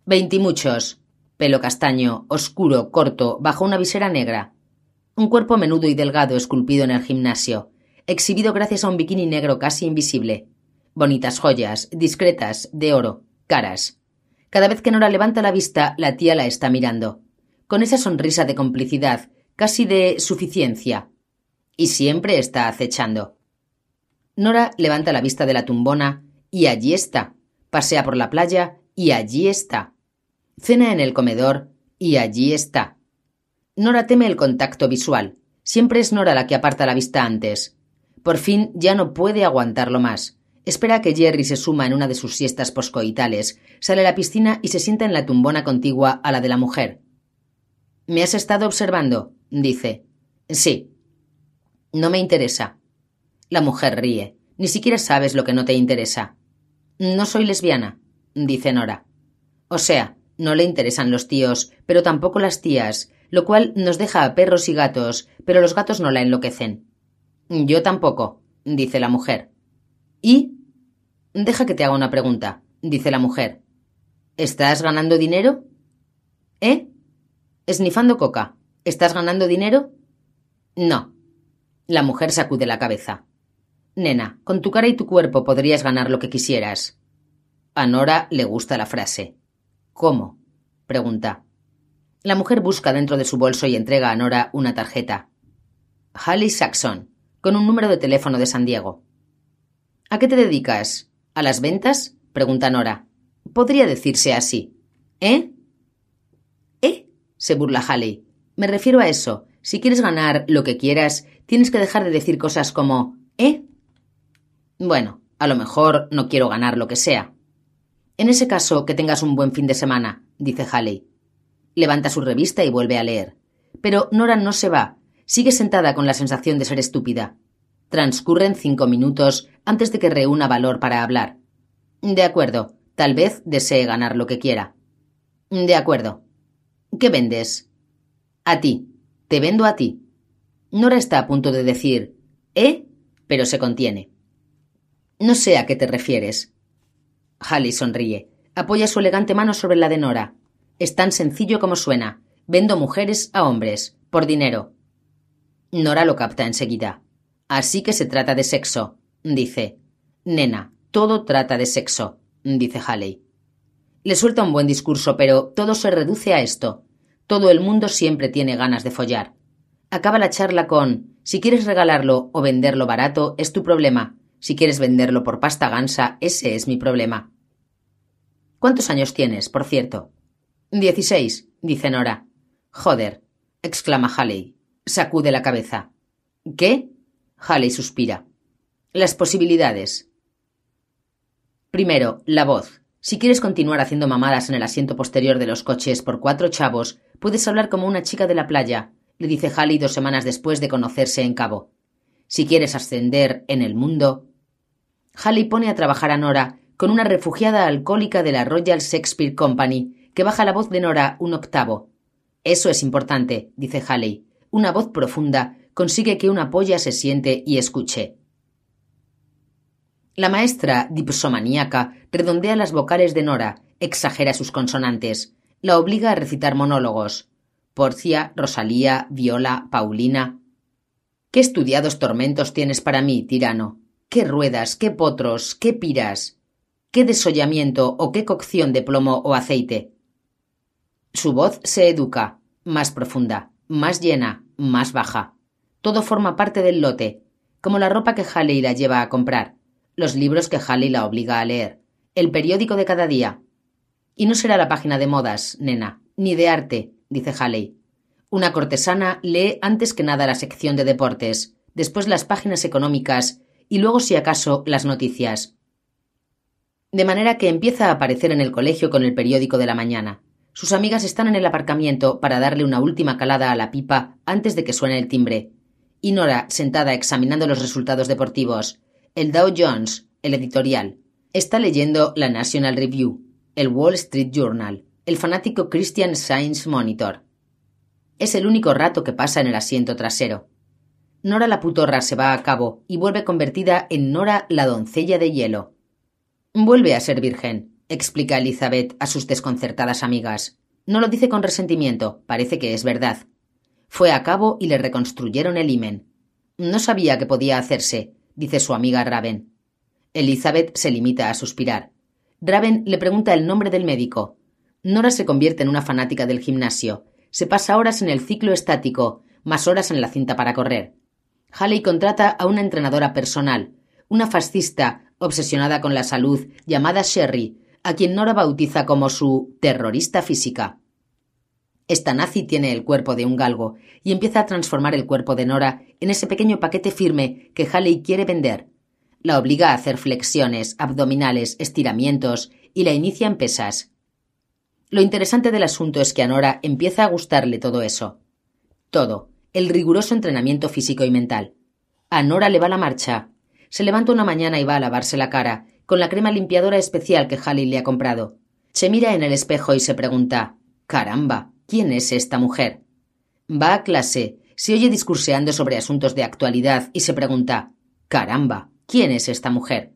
Veintimuchos, pelo castaño, oscuro, corto, bajo una visera negra. Un cuerpo menudo y delgado esculpido en el gimnasio, exhibido gracias a un bikini negro casi invisible. Bonitas joyas, discretas, de oro, caras. Cada vez que Nora levanta la vista, la tía la está mirando, con esa sonrisa de complicidad, casi de suficiencia. Y siempre está acechando. Nora levanta la vista de la tumbona y allí está. Pasea por la playa y allí está. Cena en el comedor y allí está. Nora teme el contacto visual. Siempre es Nora la que aparta la vista antes. Por fin ya no puede aguantarlo más. Espera que Jerry se suma en una de sus siestas poscoitales, sale a la piscina y se sienta en la tumbona contigua a la de la mujer. ¿Me has estado observando? dice. Sí. No me interesa. La mujer ríe. Ni siquiera sabes lo que no te interesa. No soy lesbiana, dice Nora. O sea, no le interesan los tíos, pero tampoco las tías, lo cual nos deja a perros y gatos, pero los gatos no la enloquecen. Yo tampoco, dice la mujer. ¿Y? Deja que te haga una pregunta, dice la mujer. ¿Estás ganando dinero? ¿Eh? Esnifando coca. ¿Estás ganando dinero? No. La mujer sacude la cabeza. Nena, con tu cara y tu cuerpo podrías ganar lo que quisieras. A Nora le gusta la frase. ¿Cómo? pregunta. La mujer busca dentro de su bolso y entrega a Nora una tarjeta. Halley Saxon, con un número de teléfono de San Diego. ¿A qué te dedicas? ¿A las ventas? pregunta Nora. Podría decirse así. ¿Eh? ¿Eh? se burla Halley. Me refiero a eso. Si quieres ganar lo que quieras, tienes que dejar de decir cosas como ¿eh? Bueno, a lo mejor no quiero ganar lo que sea. En ese caso, que tengas un buen fin de semana, dice Halley. Levanta su revista y vuelve a leer. Pero Nora no se va. Sigue sentada con la sensación de ser estúpida. Transcurren cinco minutos antes de que reúna valor para hablar. De acuerdo. Tal vez desee ganar lo que quiera. De acuerdo. ¿Qué vendes? A ti. Te vendo a ti. Nora está a punto de decir ¿Eh? pero se contiene. No sé a qué te refieres. Halley sonríe. Apoya su elegante mano sobre la de Nora. Es tan sencillo como suena. Vendo mujeres a hombres, por dinero. Nora lo capta enseguida. Así que se trata de sexo, dice. Nena, todo trata de sexo, dice Halley. Le suelta un buen discurso, pero todo se reduce a esto. Todo el mundo siempre tiene ganas de follar. Acaba la charla con si quieres regalarlo o venderlo barato, es tu problema. Si quieres venderlo por pasta gansa, ese es mi problema. ¿Cuántos años tienes, por cierto? Dieciséis, dice Nora. Joder, exclama Halley. Sacude la cabeza. ¿Qué? Halley suspira. Las posibilidades. Primero, la voz. Si quieres continuar haciendo mamadas en el asiento posterior de los coches por cuatro chavos, puedes hablar como una chica de la playa, le dice Halley dos semanas después de conocerse en Cabo. Si quieres ascender en el mundo. Halley pone a trabajar a Nora con una refugiada alcohólica de la Royal Shakespeare Company que baja la voz de Nora un octavo. Eso es importante, dice Halley. Una voz profunda consigue que una polla se siente y escuche. La maestra dipsomaníaca redondea las vocales de Nora, exagera sus consonantes, la obliga a recitar monólogos. Porcia, Rosalía, Viola, Paulina. ¿Qué estudiados tormentos tienes para mí, tirano? ¿Qué ruedas, qué potros, qué piras? ¿Qué desollamiento o qué cocción de plomo o aceite? Su voz se educa, más profunda, más llena, más baja. Todo forma parte del lote, como la ropa que Halley la lleva a comprar, los libros que Halley la obliga a leer, el periódico de cada día. Y no será la página de modas, nena, ni de arte, dice Halley. Una cortesana lee antes que nada la sección de deportes, después las páginas económicas y luego, si acaso, las noticias de manera que empieza a aparecer en el colegio con el periódico de la mañana. Sus amigas están en el aparcamiento para darle una última calada a la pipa antes de que suene el timbre. Y Nora, sentada examinando los resultados deportivos, el Dow Jones, el editorial, está leyendo la National Review, el Wall Street Journal, el fanático Christian Science Monitor. Es el único rato que pasa en el asiento trasero. Nora la putorra se va a cabo y vuelve convertida en Nora la doncella de hielo. Vuelve a ser virgen, explica Elizabeth a sus desconcertadas amigas. No lo dice con resentimiento, parece que es verdad. Fue a cabo y le reconstruyeron el himen. No sabía que podía hacerse, dice su amiga Raven. Elizabeth se limita a suspirar. Raven le pregunta el nombre del médico. Nora se convierte en una fanática del gimnasio. Se pasa horas en el ciclo estático, más horas en la cinta para correr. Halley contrata a una entrenadora personal, una fascista obsesionada con la salud, llamada Sherry, a quien Nora bautiza como su terrorista física. Esta nazi tiene el cuerpo de un galgo y empieza a transformar el cuerpo de Nora en ese pequeño paquete firme que Halley quiere vender. La obliga a hacer flexiones, abdominales, estiramientos y la inicia en pesas. Lo interesante del asunto es que a Nora empieza a gustarle todo eso. Todo, el riguroso entrenamiento físico y mental. A Nora le va la marcha, se levanta una mañana y va a lavarse la cara, con la crema limpiadora especial que Haley le ha comprado. Se mira en el espejo y se pregunta Caramba, ¿quién es esta mujer? Va a clase, se oye discurseando sobre asuntos de actualidad y se pregunta Caramba, ¿quién es esta mujer?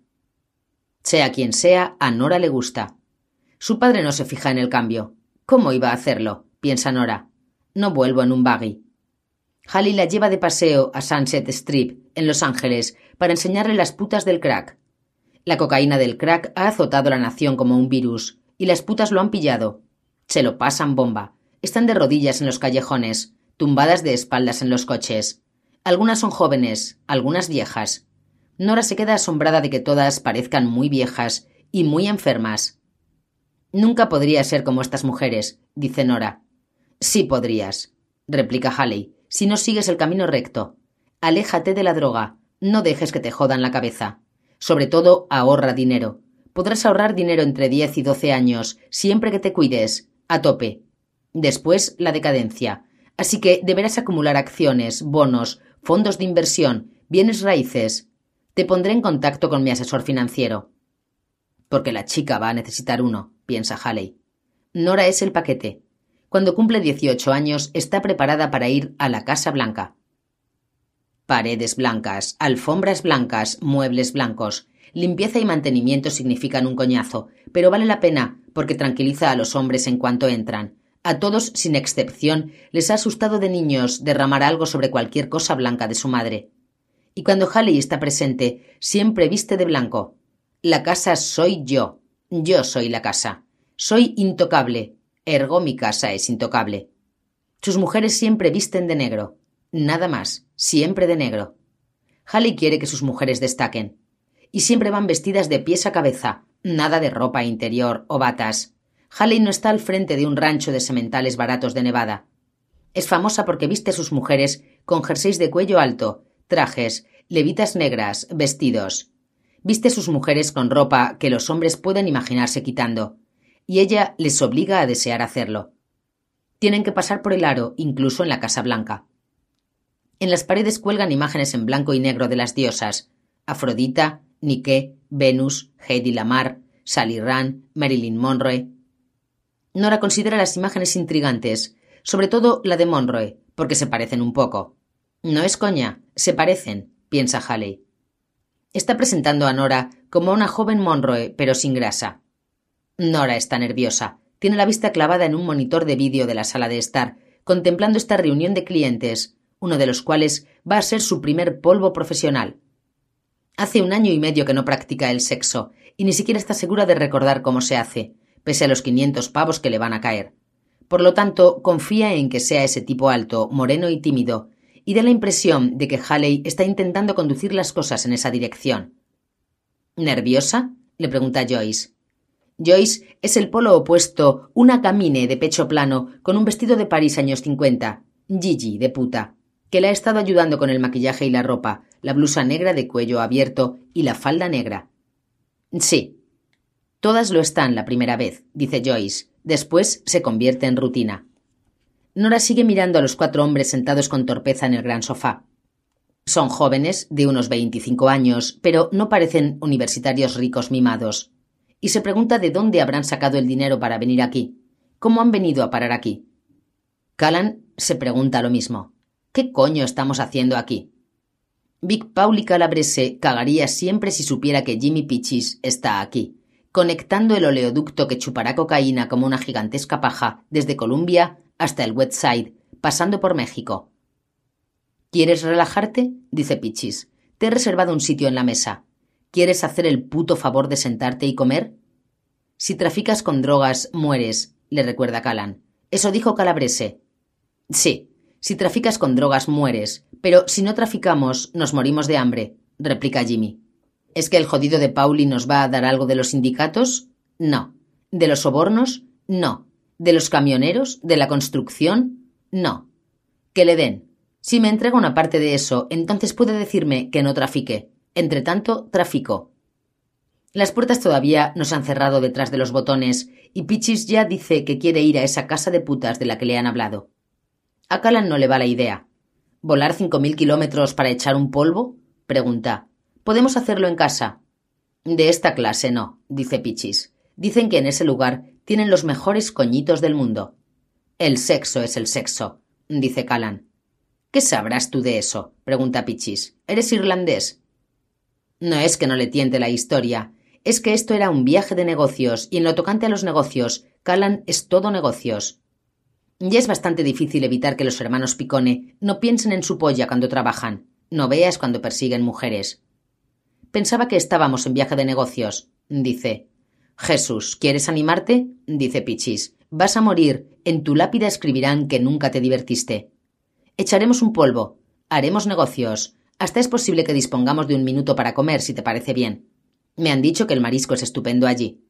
Sea quien sea, a Nora le gusta. Su padre no se fija en el cambio. ¿Cómo iba a hacerlo? piensa Nora. No vuelvo en un buggy. Haley la lleva de paseo a Sunset Strip, en Los Ángeles, para enseñarle las putas del crack. La cocaína del crack ha azotado la nación como un virus, y las putas lo han pillado. Se lo pasan bomba. Están de rodillas en los callejones, tumbadas de espaldas en los coches. Algunas son jóvenes, algunas viejas. Nora se queda asombrada de que todas parezcan muy viejas y muy enfermas. Nunca podría ser como estas mujeres, dice Nora. Sí podrías, replica Halley, si no sigues el camino recto. Aléjate de la droga, no dejes que te jodan la cabeza. Sobre todo, ahorra dinero. Podrás ahorrar dinero entre diez y doce años, siempre que te cuides, a tope. Después, la decadencia. Así que deberás acumular acciones, bonos, fondos de inversión, bienes raíces. Te pondré en contacto con mi asesor financiero. Porque la chica va a necesitar uno, piensa Halley. Nora es el paquete. Cuando cumple dieciocho años, está preparada para ir a la Casa Blanca. Paredes blancas, alfombras blancas, muebles blancos. Limpieza y mantenimiento significan un coñazo, pero vale la pena porque tranquiliza a los hombres en cuanto entran. A todos, sin excepción, les ha asustado de niños derramar algo sobre cualquier cosa blanca de su madre. Y cuando Halley está presente, siempre viste de blanco. La casa soy yo. Yo soy la casa. Soy intocable. Ergo mi casa es intocable. Sus mujeres siempre visten de negro. Nada más. Siempre de negro. Halley quiere que sus mujeres destaquen. Y siempre van vestidas de pies a cabeza. Nada de ropa interior o batas. Halley no está al frente de un rancho de sementales baratos de Nevada. Es famosa porque viste a sus mujeres con jerseys de cuello alto, trajes, levitas negras, vestidos. Viste a sus mujeres con ropa que los hombres pueden imaginarse quitando, y ella les obliga a desear hacerlo. Tienen que pasar por el aro, incluso en la Casa Blanca. En las paredes cuelgan imágenes en blanco y negro de las diosas Afrodita, Nike, Venus, Heidi Lamar, Sally Rand, Marilyn Monroe, Nora considera las imágenes intrigantes, sobre todo la de Monroe, porque se parecen un poco. No es coña, se parecen, piensa Halley. Está presentando a Nora como una joven Monroe, pero sin grasa. Nora está nerviosa. Tiene la vista clavada en un monitor de vídeo de la sala de estar, contemplando esta reunión de clientes, uno de los cuales va a ser su primer polvo profesional. Hace un año y medio que no practica el sexo, y ni siquiera está segura de recordar cómo se hace, pese a los quinientos pavos que le van a caer. Por lo tanto, confía en que sea ese tipo alto, moreno y tímido, y da la impresión de que Halley está intentando conducir las cosas en esa dirección. ¿Nerviosa? le pregunta Joyce. Joyce es el polo opuesto, una camine de pecho plano, con un vestido de París años cincuenta, Gigi de puta, que la ha estado ayudando con el maquillaje y la ropa, la blusa negra de cuello abierto y la falda negra. Sí, Todas lo están la primera vez, dice Joyce. Después se convierte en rutina. Nora sigue mirando a los cuatro hombres sentados con torpeza en el gran sofá. Son jóvenes, de unos veinticinco años, pero no parecen universitarios ricos mimados. Y se pregunta de dónde habrán sacado el dinero para venir aquí. ¿Cómo han venido a parar aquí? Callan se pregunta lo mismo. ¿Qué coño estamos haciendo aquí? Big Paul y Calabrese cagaría siempre si supiera que Jimmy Pichis está aquí conectando el oleoducto que chupará cocaína como una gigantesca paja desde Columbia hasta el West Side, pasando por México. ¿Quieres relajarte? dice Pichis. Te he reservado un sitio en la mesa. ¿Quieres hacer el puto favor de sentarte y comer? Si traficas con drogas, mueres, le recuerda Calan. Eso dijo Calabrese. Sí, si traficas con drogas, mueres, pero si no traficamos, nos morimos de hambre, replica Jimmy. ¿Es que el jodido de Pauli nos va a dar algo de los sindicatos? No. ¿De los sobornos? No. ¿De los camioneros? ¿De la construcción? No. Que le den. Si me entrega una parte de eso, entonces puede decirme que no trafique. Entre tanto, trafico. Las puertas todavía nos han cerrado detrás de los botones y Pichis ya dice que quiere ir a esa casa de putas de la que le han hablado. A Calan no le va la idea. ¿Volar cinco mil kilómetros para echar un polvo? pregunta. Podemos hacerlo en casa. De esta clase no, dice Pichis. Dicen que en ese lugar tienen los mejores coñitos del mundo. El sexo es el sexo, dice Callan. ¿Qué sabrás tú de eso? pregunta Pichis. ¿Eres irlandés? No es que no le tiente la historia, es que esto era un viaje de negocios, y en lo tocante a los negocios, Callan es todo negocios. Ya es bastante difícil evitar que los hermanos Picone no piensen en su polla cuando trabajan. No veas cuando persiguen mujeres. Pensaba que estábamos en viaje de negocios, dice. Jesús, ¿quieres animarte? dice Pichis. Vas a morir. En tu lápida escribirán que nunca te divertiste. Echaremos un polvo. Haremos negocios. Hasta es posible que dispongamos de un minuto para comer, si te parece bien. Me han dicho que el marisco es estupendo allí.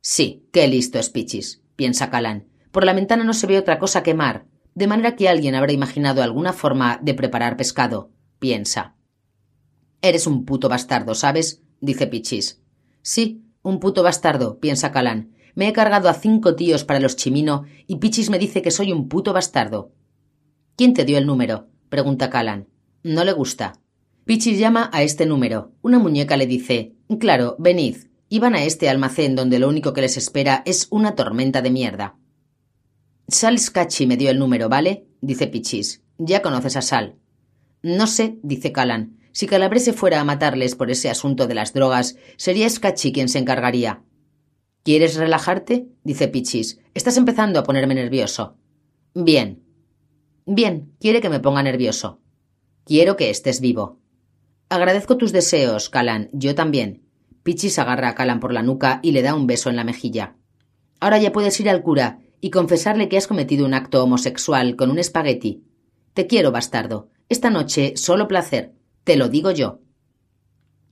Sí, qué listo es Pichis, piensa Calán. Por la ventana no se ve otra cosa que mar, de manera que alguien habrá imaginado alguna forma de preparar pescado, piensa. Eres un puto bastardo, ¿sabes? dice Pichis. Sí, un puto bastardo, piensa Calán. Me he cargado a cinco tíos para los chimino y Pichis me dice que soy un puto bastardo. ¿Quién te dio el número? pregunta Calán. No le gusta. Pichis llama a este número. Una muñeca le dice Claro, venid. Iban a este almacén donde lo único que les espera es una tormenta de mierda. Sal Scatchy me dio el número, ¿vale? dice Pichis. Ya conoces a Sal. No sé, dice Callan. Si Calabrese fuera a matarles por ese asunto de las drogas, sería Scatchy quien se encargaría. ¿Quieres relajarte? dice Pichis. Estás empezando a ponerme nervioso. Bien. Bien, quiere que me ponga nervioso. Quiero que estés vivo. Agradezco tus deseos, Calan. Yo también. Pichis agarra a Calan por la nuca y le da un beso en la mejilla. Ahora ya puedes ir al cura y confesarle que has cometido un acto homosexual con un espagueti. Te quiero, bastardo. Esta noche solo placer. Te lo digo yo.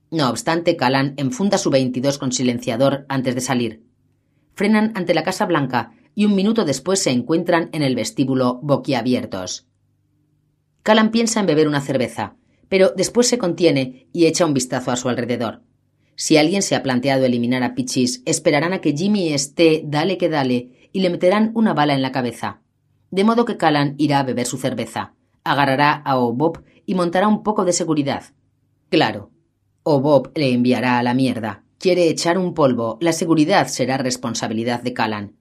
No obstante, Calan enfunda su 22 con silenciador antes de salir. Frenan ante la Casa Blanca y un minuto después se encuentran en el vestíbulo boquiabiertos. Calan piensa en beber una cerveza, pero después se contiene y echa un vistazo a su alrededor. Si alguien se ha planteado eliminar a Pichis, esperarán a que Jimmy esté dale que dale y le meterán una bala en la cabeza. De modo que Callan irá a beber su cerveza, agarrará a O'Bob y montará un poco de seguridad. Claro, O'Bob le enviará a la mierda. Quiere echar un polvo, la seguridad será responsabilidad de Callan.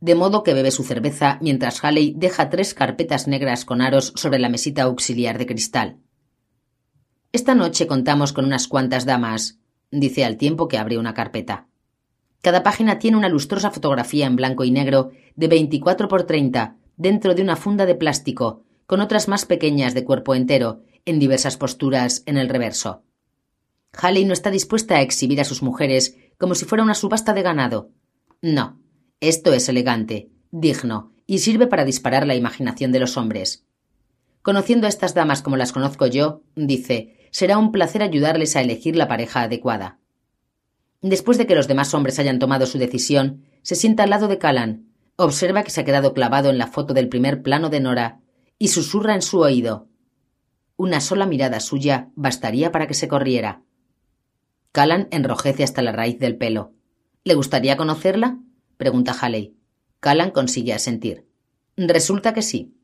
De modo que bebe su cerveza mientras Halley deja tres carpetas negras con aros sobre la mesita auxiliar de cristal. Esta noche contamos con unas cuantas damas, dice al tiempo que abre una carpeta. Cada página tiene una lustrosa fotografía en blanco y negro de 24 por 30 dentro de una funda de plástico, con otras más pequeñas de cuerpo entero, en diversas posturas en el reverso. Halley no está dispuesta a exhibir a sus mujeres como si fuera una subasta de ganado. No, esto es elegante, digno, y sirve para disparar la imaginación de los hombres. Conociendo a estas damas como las conozco yo, dice, será un placer ayudarles a elegir la pareja adecuada. Después de que los demás hombres hayan tomado su decisión, se sienta al lado de Callan, observa que se ha quedado clavado en la foto del primer plano de Nora y susurra en su oído. Una sola mirada suya bastaría para que se corriera. Callan enrojece hasta la raíz del pelo. ¿Le gustaría conocerla? pregunta Halley. Callan consigue asentir. Resulta que sí.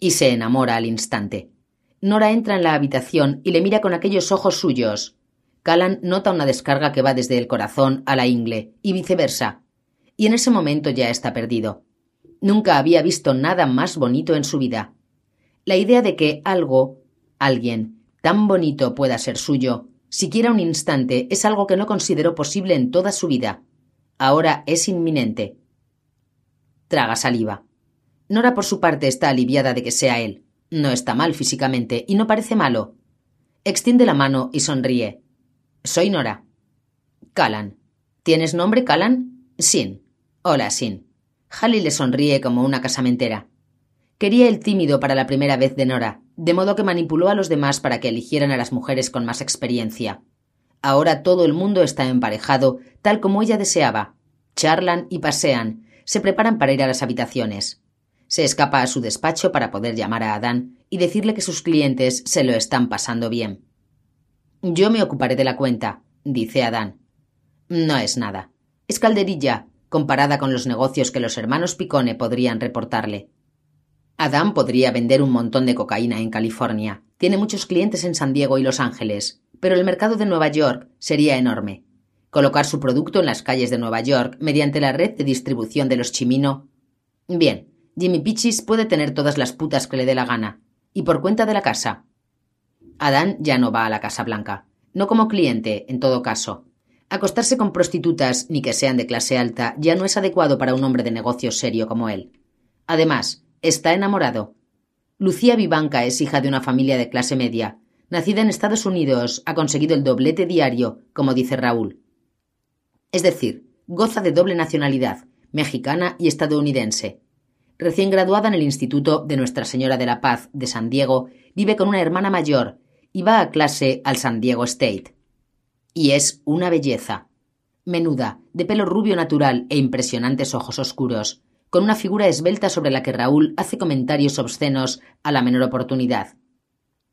Y se enamora al instante. Nora entra en la habitación y le mira con aquellos ojos suyos. Callan nota una descarga que va desde el corazón a la ingle y viceversa. Y en ese momento ya está perdido. Nunca había visto nada más bonito en su vida. La idea de que algo, alguien, tan bonito pueda ser suyo, siquiera un instante, es algo que no consideró posible en toda su vida. Ahora es inminente. Traga saliva. Nora, por su parte, está aliviada de que sea él. No está mal físicamente y no parece malo. Extiende la mano y sonríe. Soy Nora. Callan. ¿Tienes nombre, Callan? Sin. Hola, Sin. Halley le sonríe como una casamentera. Quería el tímido para la primera vez de Nora, de modo que manipuló a los demás para que eligieran a las mujeres con más experiencia. Ahora todo el mundo está emparejado, tal como ella deseaba. Charlan y pasean, se preparan para ir a las habitaciones. Se escapa a su despacho para poder llamar a Adán y decirle que sus clientes se lo están pasando bien. Yo me ocuparé de la cuenta, dice Adán. No es nada. Es calderilla, comparada con los negocios que los hermanos Picone podrían reportarle. Adán podría vender un montón de cocaína en California. Tiene muchos clientes en San Diego y Los Ángeles. pero el mercado de Nueva York sería enorme. Colocar su producto en las calles de Nueva York mediante la red de distribución de los Chimino. Bien, Jimmy Pichis puede tener todas las putas que le dé la gana. Y por cuenta de la casa. Adán ya no va a la Casa Blanca. No como cliente, en todo caso. Acostarse con prostitutas, ni que sean de clase alta, ya no es adecuado para un hombre de negocios serio como él. Además, está enamorado. Lucía Vivanca es hija de una familia de clase media. Nacida en Estados Unidos, ha conseguido el doblete diario, como dice Raúl. Es decir, goza de doble nacionalidad, mexicana y estadounidense. Recién graduada en el Instituto de Nuestra Señora de la Paz de San Diego, vive con una hermana mayor y va a clase al San Diego State. Y es una belleza. Menuda, de pelo rubio natural e impresionantes ojos oscuros, con una figura esbelta sobre la que Raúl hace comentarios obscenos a la menor oportunidad.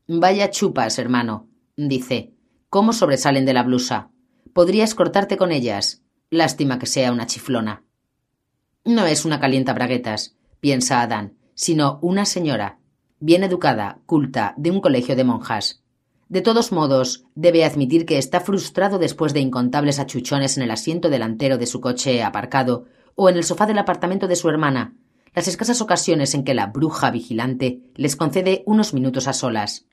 Vaya chupas, hermano, dice. ¿Cómo sobresalen de la blusa? Podrías cortarte con ellas. Lástima que sea una chiflona. No es una calienta braguetas, piensa Adán, sino una señora, bien educada, culta, de un colegio de monjas. De todos modos, debe admitir que está frustrado después de incontables achuchones en el asiento delantero de su coche aparcado o en el sofá del apartamento de su hermana, las escasas ocasiones en que la bruja vigilante les concede unos minutos a solas.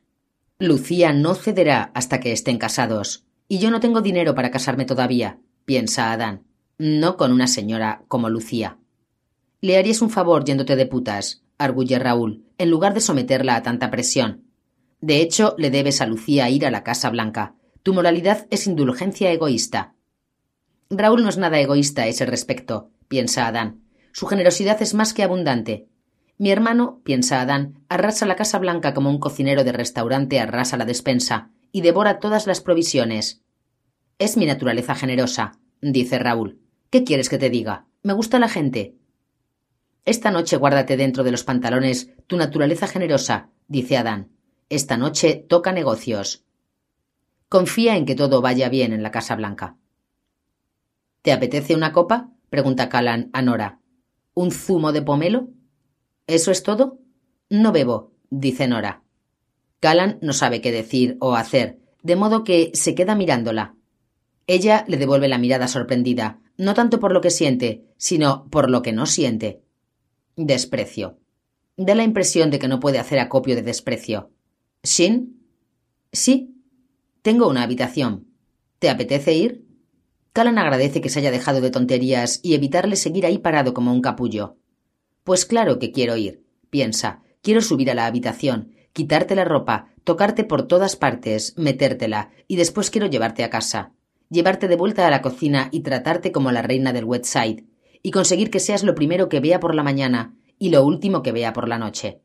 Lucía no cederá hasta que estén casados, y yo no tengo dinero para casarme todavía, piensa Adán, no con una señora como Lucía. Le harías un favor yéndote de putas, arguye Raúl, en lugar de someterla a tanta presión. De hecho, le debes a Lucía ir a la Casa Blanca. Tu moralidad es indulgencia egoísta. Raúl no es nada egoísta a ese respecto, piensa Adán. Su generosidad es más que abundante. Mi hermano, piensa Adán, arrasa la Casa Blanca como un cocinero de restaurante arrasa la despensa y devora todas las provisiones. Es mi naturaleza generosa, dice Raúl. ¿Qué quieres que te diga? Me gusta la gente. Esta noche guárdate dentro de los pantalones tu naturaleza generosa, dice Adán. Esta noche toca negocios. Confía en que todo vaya bien en la Casa Blanca. ¿Te apetece una copa? Pregunta Callan a Nora. ¿Un zumo de pomelo? ¿Eso es todo? No bebo, dice Nora. Callan no sabe qué decir o hacer, de modo que se queda mirándola. Ella le devuelve la mirada sorprendida, no tanto por lo que siente, sino por lo que no siente. Desprecio. Da la impresión de que no puede hacer acopio de desprecio. ¿Shin? Sí. Tengo una habitación. ¿Te apetece ir? Callan agradece que se haya dejado de tonterías y evitarle seguir ahí parado como un capullo. Pues claro que quiero ir, piensa. Quiero subir a la habitación, quitarte la ropa, tocarte por todas partes, metértela, y después quiero llevarte a casa. Llevarte de vuelta a la cocina y tratarte como la reina del Westside, y conseguir que seas lo primero que vea por la mañana y lo último que vea por la noche.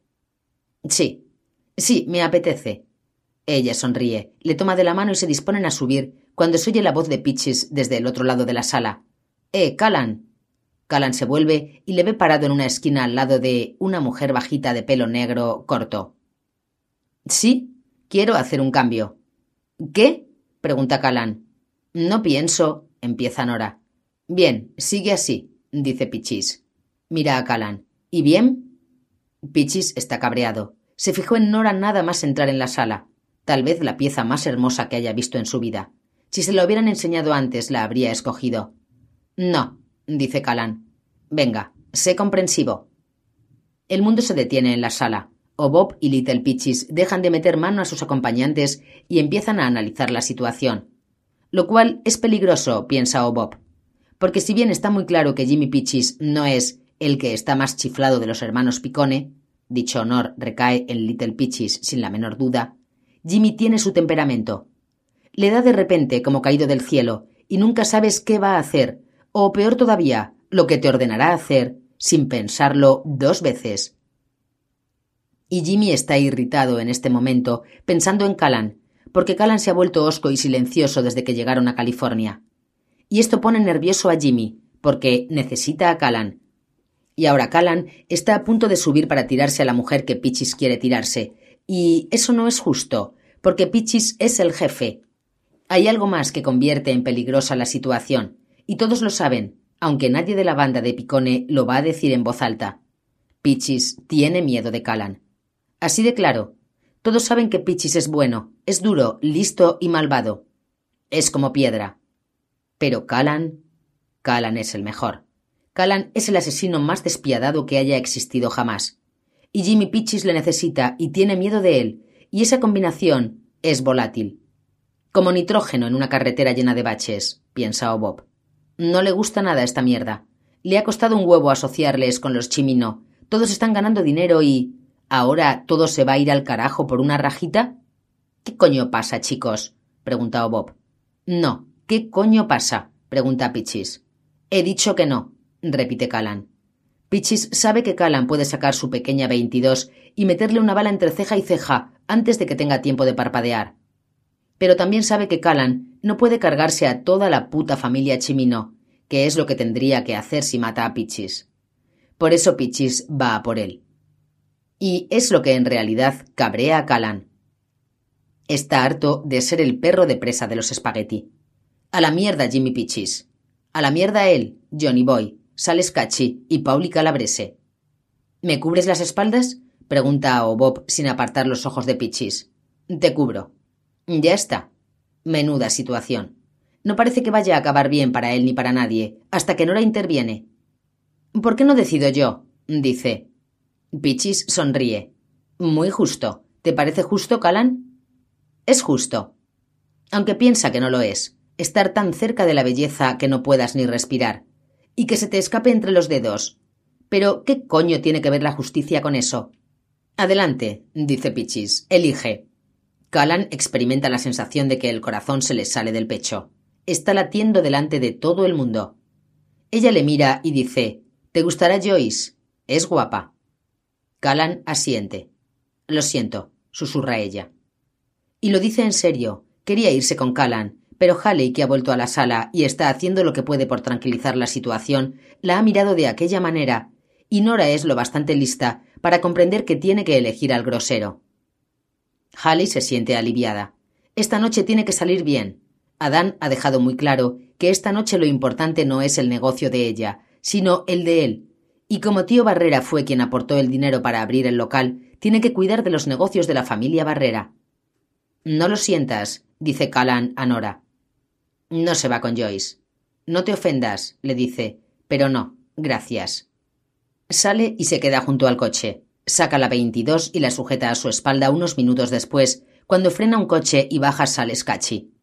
Sí, Sí, me apetece. Ella sonríe, le toma de la mano y se disponen a subir cuando se oye la voz de Pitches desde el otro lado de la sala. ¡Eh, Callan! Callan se vuelve y le ve parado en una esquina al lado de una mujer bajita de pelo negro corto. Sí, quiero hacer un cambio. ¿Qué? pregunta Callan. No pienso, empieza Nora. Bien, sigue así, dice Pichis. Mira a Callan. ¿Y bien? Pichis está cabreado. Se fijó en Nora nada más entrar en la sala, tal vez la pieza más hermosa que haya visto en su vida. Si se la hubieran enseñado antes, la habría escogido. No, dice Callan. Venga, sé comprensivo. El mundo se detiene en la sala. O Bob y Little Peaches dejan de meter mano a sus acompañantes y empiezan a analizar la situación. Lo cual es peligroso, piensa O Bob. Porque si bien está muy claro que Jimmy Peaches no es el que está más chiflado de los hermanos Picone, dicho honor recae en Little Peaches sin la menor duda, Jimmy tiene su temperamento. Le da de repente como caído del cielo, y nunca sabes qué va a hacer, o peor todavía, lo que te ordenará hacer sin pensarlo dos veces. Y Jimmy está irritado en este momento, pensando en Callan, porque Callan se ha vuelto hosco y silencioso desde que llegaron a California. Y esto pone nervioso a Jimmy, porque necesita a Callan, y ahora Callan está a punto de subir para tirarse a la mujer que Pichis quiere tirarse. Y eso no es justo, porque Pichis es el jefe. Hay algo más que convierte en peligrosa la situación, y todos lo saben, aunque nadie de la banda de Picone lo va a decir en voz alta. Pichis tiene miedo de Callan. Así de claro. Todos saben que Pichis es bueno, es duro, listo y malvado. Es como piedra. Pero Callan. Callan es el mejor. Callan es el asesino más despiadado que haya existido jamás. Y Jimmy Pichis le necesita y tiene miedo de él, y esa combinación es volátil. Como nitrógeno en una carretera llena de baches, piensa Bob. No le gusta nada esta mierda. Le ha costado un huevo asociarles con los Chimino. Todos están ganando dinero y. ¿Ahora todo se va a ir al carajo por una rajita? ¿Qué coño pasa, chicos? pregunta Bob. No, ¿qué coño pasa? pregunta Pichis. He dicho que no, repite Callan. Pichis sabe que Callan puede sacar su pequeña 22 y meterle una bala entre ceja y ceja antes de que tenga tiempo de parpadear pero también sabe que Callan no puede cargarse a toda la puta familia Chimino, que es lo que tendría que hacer si mata a Pichis. Por eso Pichis va a por él. Y es lo que en realidad cabrea a Callan. Está harto de ser el perro de presa de los espagueti. A la mierda Jimmy Pichis. A la mierda él, Johnny Boy, Sales Cachi y Pauli Calabrese. ¿Me cubres las espaldas? pregunta a Bob sin apartar los ojos de Pichis. Te cubro. Ya está. Menuda situación. No parece que vaya a acabar bien para él ni para nadie, hasta que Nora interviene. ¿Por qué no decido yo? dice. Pichis sonríe. Muy justo. ¿Te parece justo, Calan? Es justo. Aunque piensa que no lo es. Estar tan cerca de la belleza que no puedas ni respirar. Y que se te escape entre los dedos. Pero, ¿qué coño tiene que ver la justicia con eso? Adelante, dice Pichis. Elige. Callan experimenta la sensación de que el corazón se le sale del pecho. Está latiendo delante de todo el mundo. Ella le mira y dice ¿Te gustará Joyce? Es guapa. Callan asiente. Lo siento, susurra ella. Y lo dice en serio. Quería irse con Callan, pero Halley, que ha vuelto a la sala y está haciendo lo que puede por tranquilizar la situación, la ha mirado de aquella manera, y Nora es lo bastante lista para comprender que tiene que elegir al grosero. Se siente aliviada. Esta noche tiene que salir bien. Adán ha dejado muy claro que esta noche lo importante no es el negocio de ella, sino el de él. Y como tío Barrera fue quien aportó el dinero para abrir el local, tiene que cuidar de los negocios de la familia Barrera. No lo sientas, dice Callan a Nora. No se va con Joyce. No te ofendas, le dice, pero no, gracias. Sale y se queda junto al coche. Saca la 22 y la sujeta a su espalda unos minutos después, cuando frena un coche y baja Sales Cachi.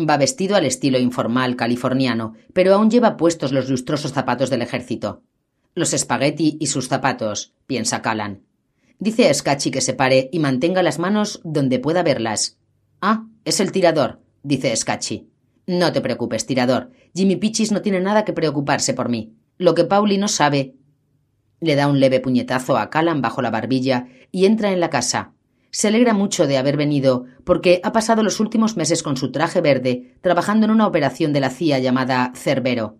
Va vestido al estilo informal californiano, pero aún lleva puestos los lustrosos zapatos del ejército. Los espagueti y sus zapatos, piensa Callan. Dice a Scacchi que se pare y mantenga las manos donde pueda verlas. Ah, es el tirador, dice Scacchi. No te preocupes, tirador. Jimmy Pichis no tiene nada que preocuparse por mí. Lo que Pauli no sabe le da un leve puñetazo a Callan bajo la barbilla y entra en la casa. Se alegra mucho de haber venido, porque ha pasado los últimos meses con su traje verde, trabajando en una operación de la CIA llamada Cerbero.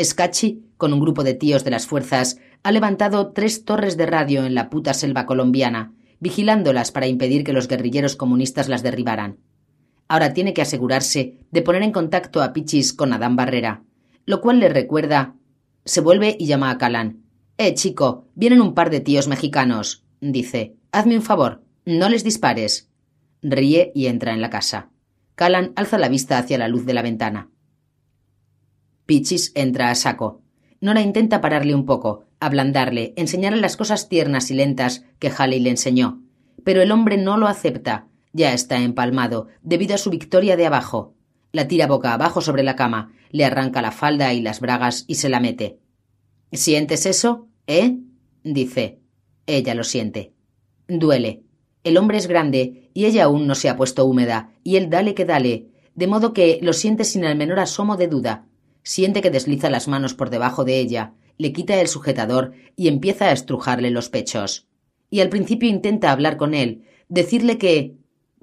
Scacchi, con un grupo de tíos de las fuerzas, ha levantado tres torres de radio en la puta selva colombiana, vigilándolas para impedir que los guerrilleros comunistas las derribaran. Ahora tiene que asegurarse de poner en contacto a Pichis con Adán Barrera, lo cual le recuerda. Se vuelve y llama a Calán. Eh, chico, vienen un par de tíos mexicanos, dice. Hazme un favor, no les dispares. Ríe y entra en la casa. Callan alza la vista hacia la luz de la ventana. Pichis entra a saco. Nora intenta pararle un poco, ablandarle, enseñarle las cosas tiernas y lentas que Halley le enseñó. Pero el hombre no lo acepta. Ya está empalmado, debido a su victoria de abajo. La tira boca abajo sobre la cama, le arranca la falda y las bragas y se la mete. ¿Sientes eso? ¿Eh? dice. Ella lo siente. Duele. El hombre es grande y ella aún no se ha puesto húmeda, y él dale que dale, de modo que lo siente sin el menor asomo de duda. Siente que desliza las manos por debajo de ella, le quita el sujetador y empieza a estrujarle los pechos. Y al principio intenta hablar con él, decirle que.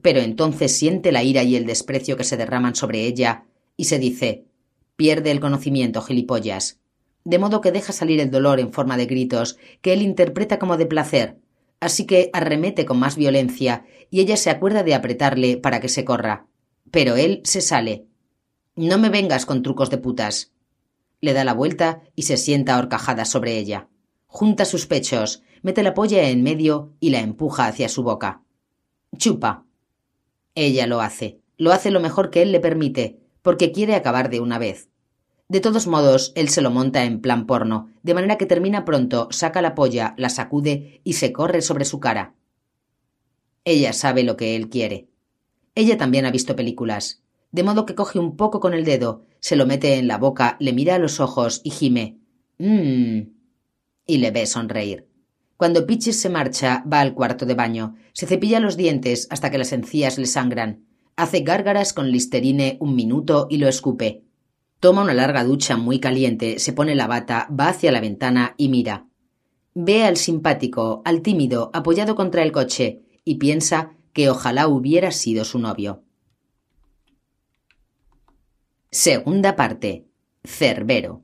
Pero entonces siente la ira y el desprecio que se derraman sobre ella, y se dice Pierde el conocimiento, gilipollas de modo que deja salir el dolor en forma de gritos, que él interpreta como de placer. Así que arremete con más violencia, y ella se acuerda de apretarle para que se corra. Pero él se sale. No me vengas con trucos de putas. Le da la vuelta y se sienta horcajada sobre ella. Junta sus pechos, mete la polla en medio y la empuja hacia su boca. Chupa. Ella lo hace. Lo hace lo mejor que él le permite, porque quiere acabar de una vez. De todos modos, él se lo monta en plan porno, de manera que termina pronto, saca la polla, la sacude y se corre sobre su cara. Ella sabe lo que él quiere. Ella también ha visto películas, de modo que coge un poco con el dedo, se lo mete en la boca, le mira a los ojos y gime. Mmm. Y le ve sonreír. Cuando Pichis se marcha, va al cuarto de baño, se cepilla los dientes hasta que las encías le sangran, hace gárgaras con listerine un minuto y lo escupe. Toma una larga ducha muy caliente, se pone la bata, va hacia la ventana y mira. Ve al simpático, al tímido, apoyado contra el coche, y piensa que ojalá hubiera sido su novio. Segunda parte. Cerbero.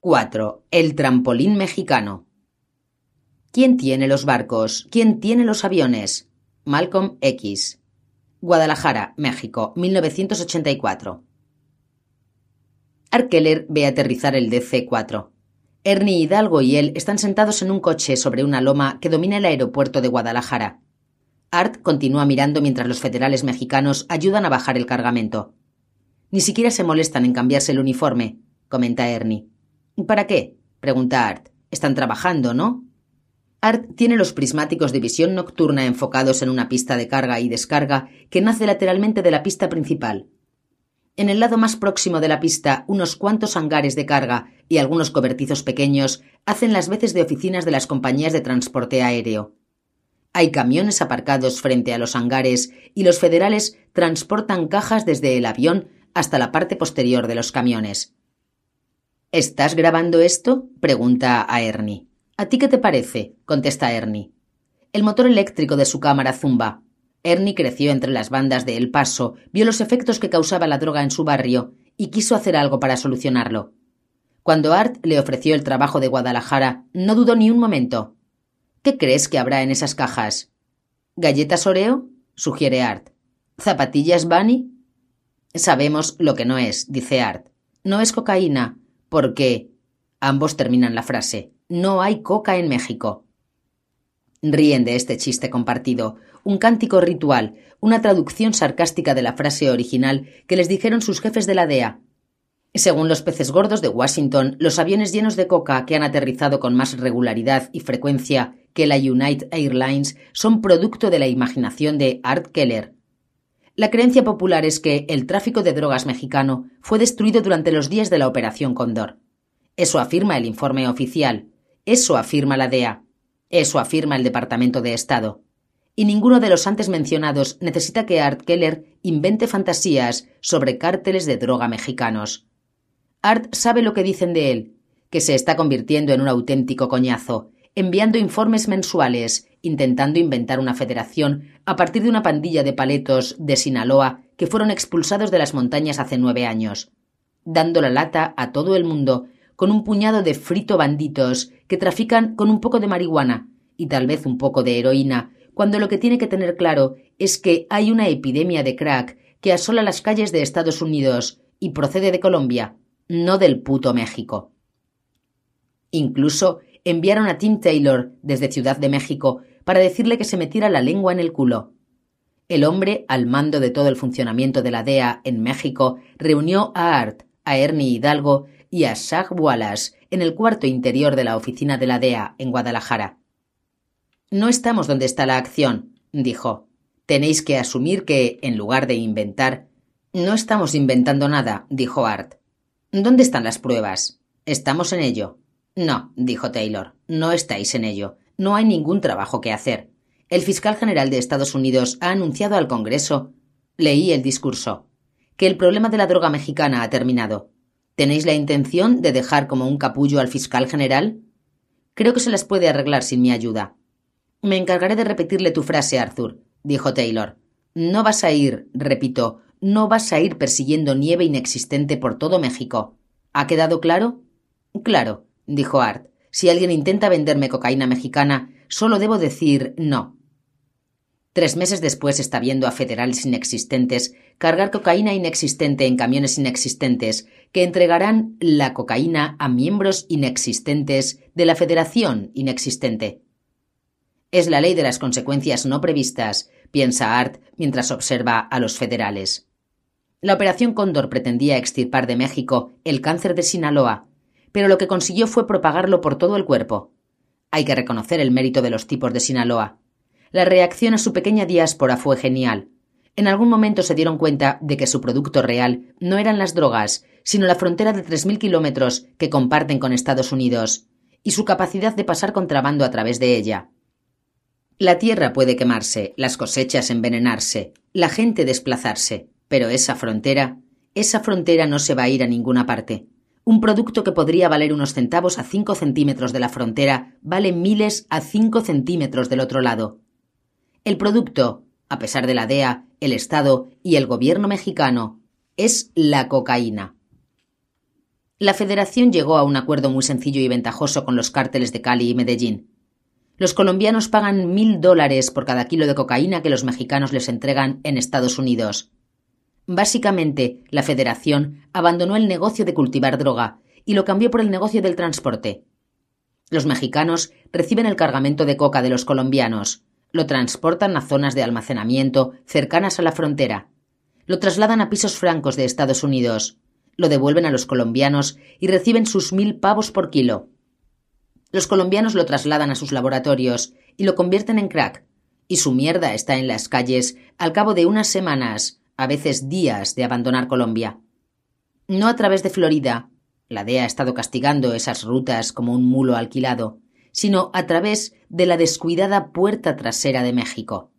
4. El trampolín mexicano. ¿Quién tiene los barcos? ¿Quién tiene los aviones? Malcolm X. Guadalajara, México, 1984. Arkeller ve aterrizar el DC-4. Ernie Hidalgo y él están sentados en un coche sobre una loma que domina el aeropuerto de Guadalajara. Art continúa mirando mientras los federales mexicanos ayudan a bajar el cargamento. Ni siquiera se molestan en cambiarse el uniforme, comenta Ernie. ¿Para qué? pregunta Art. Están trabajando, ¿no? Art tiene los prismáticos de visión nocturna enfocados en una pista de carga y descarga que nace lateralmente de la pista principal. En el lado más próximo de la pista, unos cuantos hangares de carga y algunos cobertizos pequeños hacen las veces de oficinas de las compañías de transporte aéreo. Hay camiones aparcados frente a los hangares y los federales transportan cajas desde el avión hasta la parte posterior de los camiones. ¿Estás grabando esto? pregunta a Ernie. ¿A ti qué te parece? contesta Ernie. El motor eléctrico de su cámara zumba. Ernie creció entre las bandas de El Paso, vio los efectos que causaba la droga en su barrio y quiso hacer algo para solucionarlo. Cuando Art le ofreció el trabajo de Guadalajara, no dudó ni un momento. ¿Qué crees que habrá en esas cajas? ¿Galletas Oreo? sugiere Art. ¿Zapatillas Bunny? Sabemos lo que no es, dice Art. No es cocaína, porque. Ambos terminan la frase. No hay coca en México. Ríen de este chiste compartido, un cántico ritual, una traducción sarcástica de la frase original que les dijeron sus jefes de la DEA. Según los peces gordos de Washington, los aviones llenos de coca que han aterrizado con más regularidad y frecuencia que la United Airlines son producto de la imaginación de Art Keller. La creencia popular es que el tráfico de drogas mexicano fue destruido durante los días de la Operación Cóndor. Eso afirma el informe oficial, eso afirma la DEA. Eso afirma el Departamento de Estado. Y ninguno de los antes mencionados necesita que Art Keller invente fantasías sobre cárteles de droga mexicanos. Art sabe lo que dicen de él, que se está convirtiendo en un auténtico coñazo, enviando informes mensuales, intentando inventar una federación a partir de una pandilla de paletos de Sinaloa que fueron expulsados de las montañas hace nueve años, dando la lata a todo el mundo con un puñado de frito banditos que trafican con un poco de marihuana y tal vez un poco de heroína, cuando lo que tiene que tener claro es que hay una epidemia de crack que asola las calles de Estados Unidos y procede de Colombia, no del puto México. Incluso enviaron a Tim Taylor desde Ciudad de México para decirle que se metiera la lengua en el culo. El hombre, al mando de todo el funcionamiento de la DEA en México, reunió a Art, a Ernie Hidalgo y a Shag Wallace en el cuarto interior de la oficina de la DEA en Guadalajara. No estamos donde está la acción, dijo. Tenéis que asumir que, en lugar de inventar. No estamos inventando nada, dijo Art. ¿Dónde están las pruebas? Estamos en ello. No, dijo Taylor, no estáis en ello. No hay ningún trabajo que hacer. El fiscal general de Estados Unidos ha anunciado al Congreso. Leí el discurso. Que el problema de la droga mexicana ha terminado. ¿Tenéis la intención de dejar como un capullo al fiscal general? Creo que se las puede arreglar sin mi ayuda. Me encargaré de repetirle tu frase, Arthur, dijo Taylor. No vas a ir, repito, no vas a ir persiguiendo nieve inexistente por todo México. ¿Ha quedado claro? Claro, dijo Art. Si alguien intenta venderme cocaína mexicana, solo debo decir no. Tres meses después está viendo a federales inexistentes cargar cocaína inexistente en camiones inexistentes que entregarán la cocaína a miembros inexistentes de la Federación inexistente. Es la ley de las consecuencias no previstas, piensa Art mientras observa a los federales. La Operación Cóndor pretendía extirpar de México el cáncer de Sinaloa, pero lo que consiguió fue propagarlo por todo el cuerpo. Hay que reconocer el mérito de los tipos de Sinaloa. La reacción a su pequeña diáspora fue genial. En algún momento se dieron cuenta de que su producto real no eran las drogas, sino la frontera de 3.000 kilómetros que comparten con Estados Unidos, y su capacidad de pasar contrabando a través de ella. La tierra puede quemarse, las cosechas envenenarse, la gente desplazarse, pero esa frontera, esa frontera no se va a ir a ninguna parte. Un producto que podría valer unos centavos a cinco centímetros de la frontera vale miles a cinco centímetros del otro lado. El producto, a pesar de la DEA, el Estado y el gobierno mexicano, es la cocaína. La Federación llegó a un acuerdo muy sencillo y ventajoso con los cárteles de Cali y Medellín. Los colombianos pagan mil dólares por cada kilo de cocaína que los mexicanos les entregan en Estados Unidos. Básicamente, la Federación abandonó el negocio de cultivar droga y lo cambió por el negocio del transporte. Los mexicanos reciben el cargamento de coca de los colombianos, lo transportan a zonas de almacenamiento cercanas a la frontera, lo trasladan a pisos francos de Estados Unidos, lo devuelven a los colombianos y reciben sus mil pavos por kilo. Los colombianos lo trasladan a sus laboratorios y lo convierten en crack, y su mierda está en las calles al cabo de unas semanas, a veces días, de abandonar Colombia. No a través de Florida, la DEA ha estado castigando esas rutas como un mulo alquilado, sino a través de la descuidada puerta trasera de México.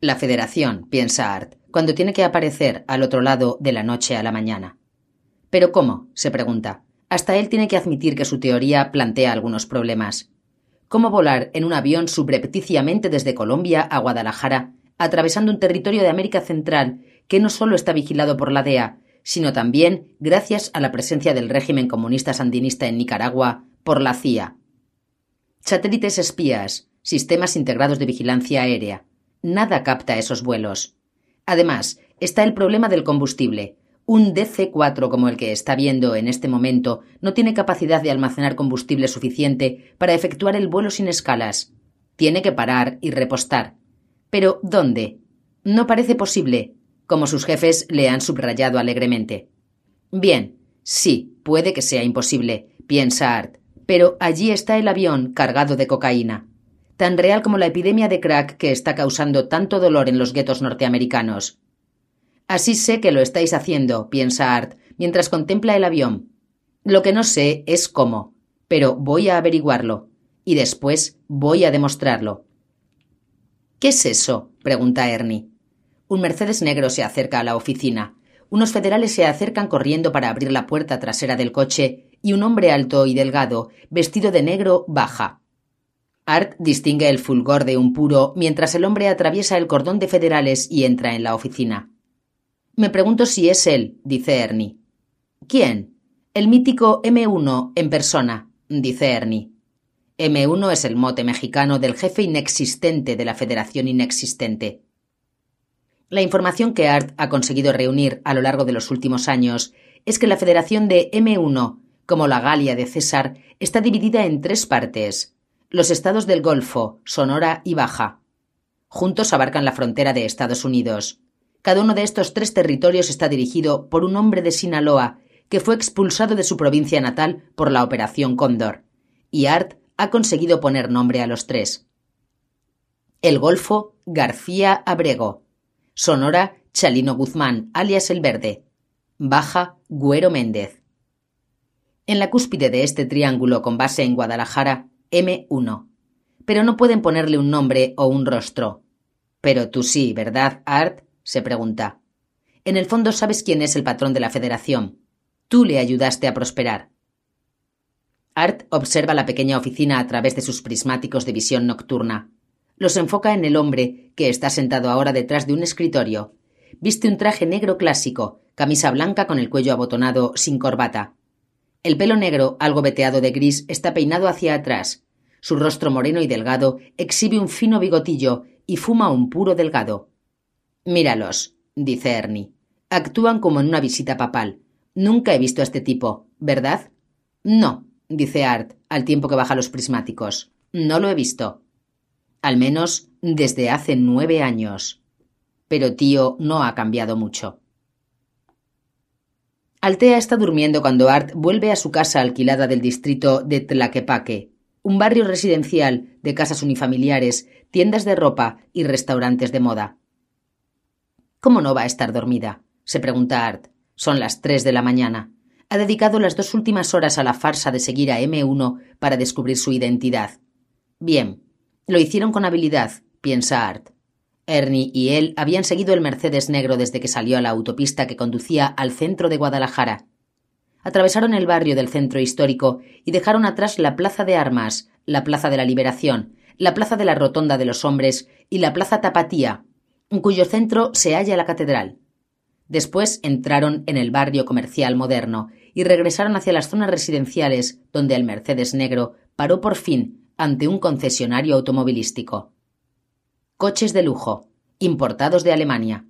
La Federación, piensa Art, cuando tiene que aparecer al otro lado de la noche a la mañana. ¿Pero cómo? se pregunta. Hasta él tiene que admitir que su teoría plantea algunos problemas. ¿Cómo volar en un avión subrepticiamente desde Colombia a Guadalajara, atravesando un territorio de América Central que no solo está vigilado por la DEA, sino también, gracias a la presencia del régimen comunista sandinista en Nicaragua, por la CIA? Satélites espías, sistemas integrados de vigilancia aérea. Nada capta esos vuelos. Además, está el problema del combustible. Un DC-4 como el que está viendo en este momento no tiene capacidad de almacenar combustible suficiente para efectuar el vuelo sin escalas. Tiene que parar y repostar. Pero ¿dónde? No parece posible, como sus jefes le han subrayado alegremente. Bien, sí, puede que sea imposible, piensa Art, pero allí está el avión cargado de cocaína, tan real como la epidemia de crack que está causando tanto dolor en los guetos norteamericanos. Así sé que lo estáis haciendo, piensa Art, mientras contempla el avión. Lo que no sé es cómo, pero voy a averiguarlo, y después voy a demostrarlo. ¿Qué es eso? pregunta Ernie. Un Mercedes negro se acerca a la oficina. Unos federales se acercan corriendo para abrir la puerta trasera del coche y un hombre alto y delgado, vestido de negro, baja. Art distingue el fulgor de un puro mientras el hombre atraviesa el cordón de federales y entra en la oficina. Me pregunto si es él, dice Ernie. ¿Quién? El mítico M1 en persona, dice Ernie. M1 es el mote mexicano del jefe inexistente de la Federación Inexistente. La información que Art ha conseguido reunir a lo largo de los últimos años es que la Federación de M1 como la Galia de César, está dividida en tres partes. Los estados del Golfo, Sonora y Baja. Juntos abarcan la frontera de Estados Unidos. Cada uno de estos tres territorios está dirigido por un hombre de Sinaloa que fue expulsado de su provincia natal por la Operación Cóndor. Y Art ha conseguido poner nombre a los tres. El Golfo, García Abrego. Sonora, Chalino Guzmán, alias El Verde. Baja, Güero Méndez. En la cúspide de este triángulo con base en Guadalajara, M1. Pero no pueden ponerle un nombre o un rostro. Pero tú sí, ¿verdad, Art? Se pregunta. En el fondo sabes quién es el patrón de la Federación. Tú le ayudaste a prosperar. Art observa la pequeña oficina a través de sus prismáticos de visión nocturna. Los enfoca en el hombre, que está sentado ahora detrás de un escritorio. Viste un traje negro clásico, camisa blanca con el cuello abotonado, sin corbata. El pelo negro, algo veteado de gris, está peinado hacia atrás. Su rostro moreno y delgado exhibe un fino bigotillo y fuma un puro delgado. Míralos, dice Ernie. Actúan como en una visita papal. Nunca he visto a este tipo, ¿verdad? No, dice Art, al tiempo que baja los prismáticos. No lo he visto. Al menos desde hace nueve años. Pero tío no ha cambiado mucho. Altea está durmiendo cuando Art vuelve a su casa alquilada del distrito de Tlaquepaque, un barrio residencial de casas unifamiliares, tiendas de ropa y restaurantes de moda. ¿Cómo no va a estar dormida? se pregunta Art. Son las tres de la mañana. Ha dedicado las dos últimas horas a la farsa de seguir a M1 para descubrir su identidad. Bien, lo hicieron con habilidad, piensa Art. Ernie y él habían seguido el Mercedes negro desde que salió a la autopista que conducía al centro de Guadalajara. Atravesaron el barrio del centro histórico y dejaron atrás la Plaza de Armas, la Plaza de la Liberación, la Plaza de la Rotonda de los Hombres y la Plaza Tapatía, en cuyo centro se halla la catedral. Después entraron en el barrio comercial moderno y regresaron hacia las zonas residenciales donde el Mercedes negro paró por fin ante un concesionario automovilístico coches de lujo, importados de Alemania.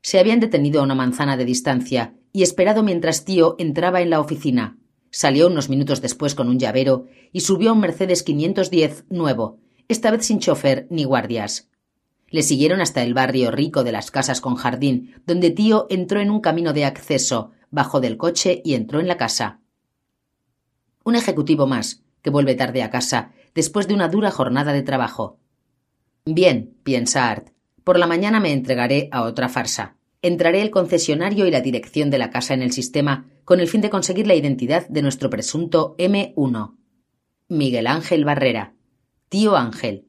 Se habían detenido a una manzana de distancia y esperado mientras tío entraba en la oficina. Salió unos minutos después con un llavero y subió a un Mercedes 510 nuevo, esta vez sin chofer ni guardias. Le siguieron hasta el barrio rico de las casas con jardín, donde tío entró en un camino de acceso, bajó del coche y entró en la casa. Un ejecutivo más, que vuelve tarde a casa, después de una dura jornada de trabajo. Bien, piensa Art. Por la mañana me entregaré a otra farsa. Entraré el concesionario y la dirección de la casa en el sistema con el fin de conseguir la identidad de nuestro presunto M1. Miguel Ángel Barrera. Tío Ángel.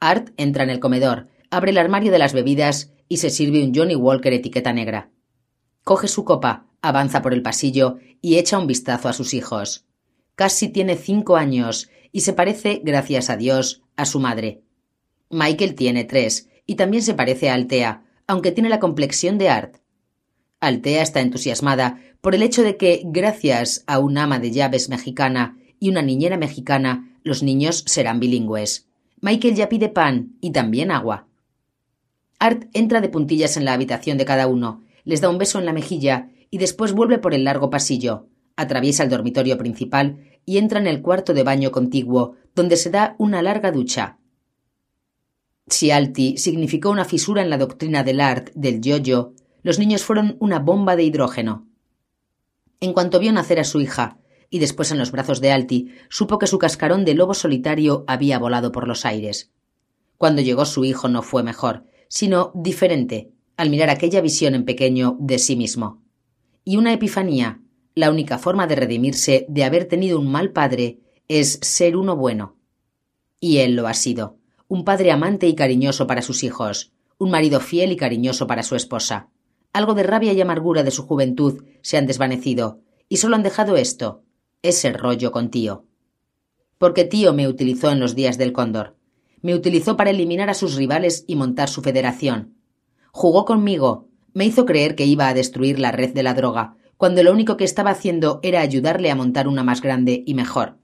Art entra en el comedor, abre el armario de las bebidas y se sirve un Johnny Walker etiqueta negra. Coge su copa, avanza por el pasillo y echa un vistazo a sus hijos. Casi tiene cinco años y se parece, gracias a Dios, a su madre. Michael tiene tres, y también se parece a Altea, aunque tiene la complexión de Art. Altea está entusiasmada por el hecho de que, gracias a un ama de llaves mexicana y una niñera mexicana, los niños serán bilingües. Michael ya pide pan y también agua. Art entra de puntillas en la habitación de cada uno, les da un beso en la mejilla y después vuelve por el largo pasillo, atraviesa el dormitorio principal y entra en el cuarto de baño contiguo, donde se da una larga ducha. Si Alti significó una fisura en la doctrina del art del yo-yo, los niños fueron una bomba de hidrógeno. En cuanto vio nacer a su hija, y después en los brazos de Alti, supo que su cascarón de lobo solitario había volado por los aires. Cuando llegó su hijo no fue mejor, sino diferente, al mirar aquella visión en pequeño de sí mismo. Y una epifanía, la única forma de redimirse de haber tenido un mal padre, es ser uno bueno. Y él lo ha sido un padre amante y cariñoso para sus hijos, un marido fiel y cariñoso para su esposa. Algo de rabia y amargura de su juventud se han desvanecido, y solo han dejado esto, ese rollo con tío. Porque tío me utilizó en los días del cóndor. Me utilizó para eliminar a sus rivales y montar su federación. Jugó conmigo, me hizo creer que iba a destruir la red de la droga, cuando lo único que estaba haciendo era ayudarle a montar una más grande y mejor.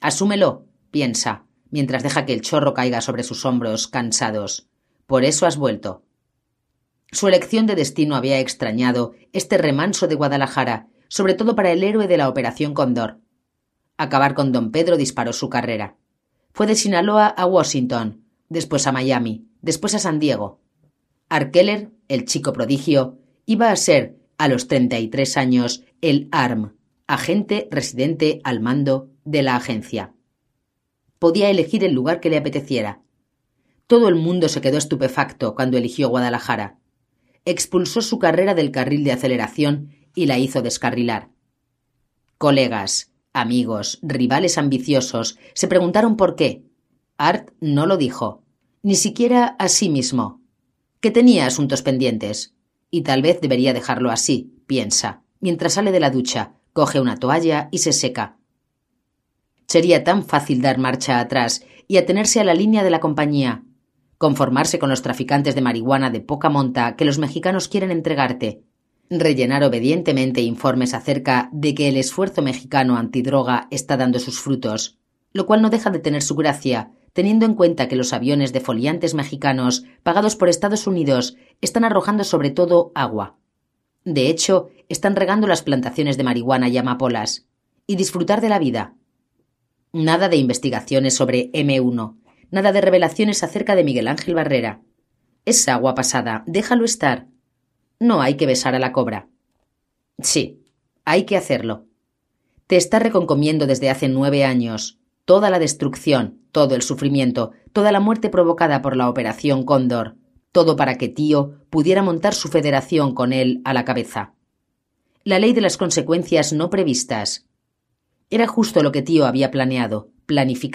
Asúmelo, piensa mientras deja que el chorro caiga sobre sus hombros cansados. Por eso has vuelto. Su elección de destino había extrañado este remanso de Guadalajara, sobre todo para el héroe de la Operación Condor. Acabar con don Pedro disparó su carrera. Fue de Sinaloa a Washington, después a Miami, después a San Diego. Arkeller, el chico prodigio, iba a ser, a los treinta y tres años, el ARM, agente residente al mando de la agencia podía elegir el lugar que le apeteciera. Todo el mundo se quedó estupefacto cuando eligió Guadalajara. Expulsó su carrera del carril de aceleración y la hizo descarrilar. Colegas, amigos, rivales ambiciosos se preguntaron por qué. Art no lo dijo, ni siquiera a sí mismo. Que tenía asuntos pendientes. Y tal vez debería dejarlo así, piensa, mientras sale de la ducha, coge una toalla y se seca. Sería tan fácil dar marcha atrás y atenerse a la línea de la compañía, conformarse con los traficantes de marihuana de poca monta que los mexicanos quieren entregarte, rellenar obedientemente informes acerca de que el esfuerzo mexicano antidroga está dando sus frutos, lo cual no deja de tener su gracia, teniendo en cuenta que los aviones de foliantes mexicanos pagados por Estados Unidos están arrojando sobre todo agua. De hecho, están regando las plantaciones de marihuana y amapolas. Y disfrutar de la vida, Nada de investigaciones sobre M1, Nada de revelaciones acerca de Miguel Ángel Barrera. Es agua pasada, déjalo estar. No hay que besar a la cobra. Sí, hay que hacerlo. Te está reconcomiendo desde hace nueve años toda la destrucción, todo el sufrimiento, toda la muerte provocada por la Operación Cóndor, todo para que tío pudiera montar su federación con él a la cabeza. La ley de las consecuencias no previstas. Era justo lo que tío había planeado, planificado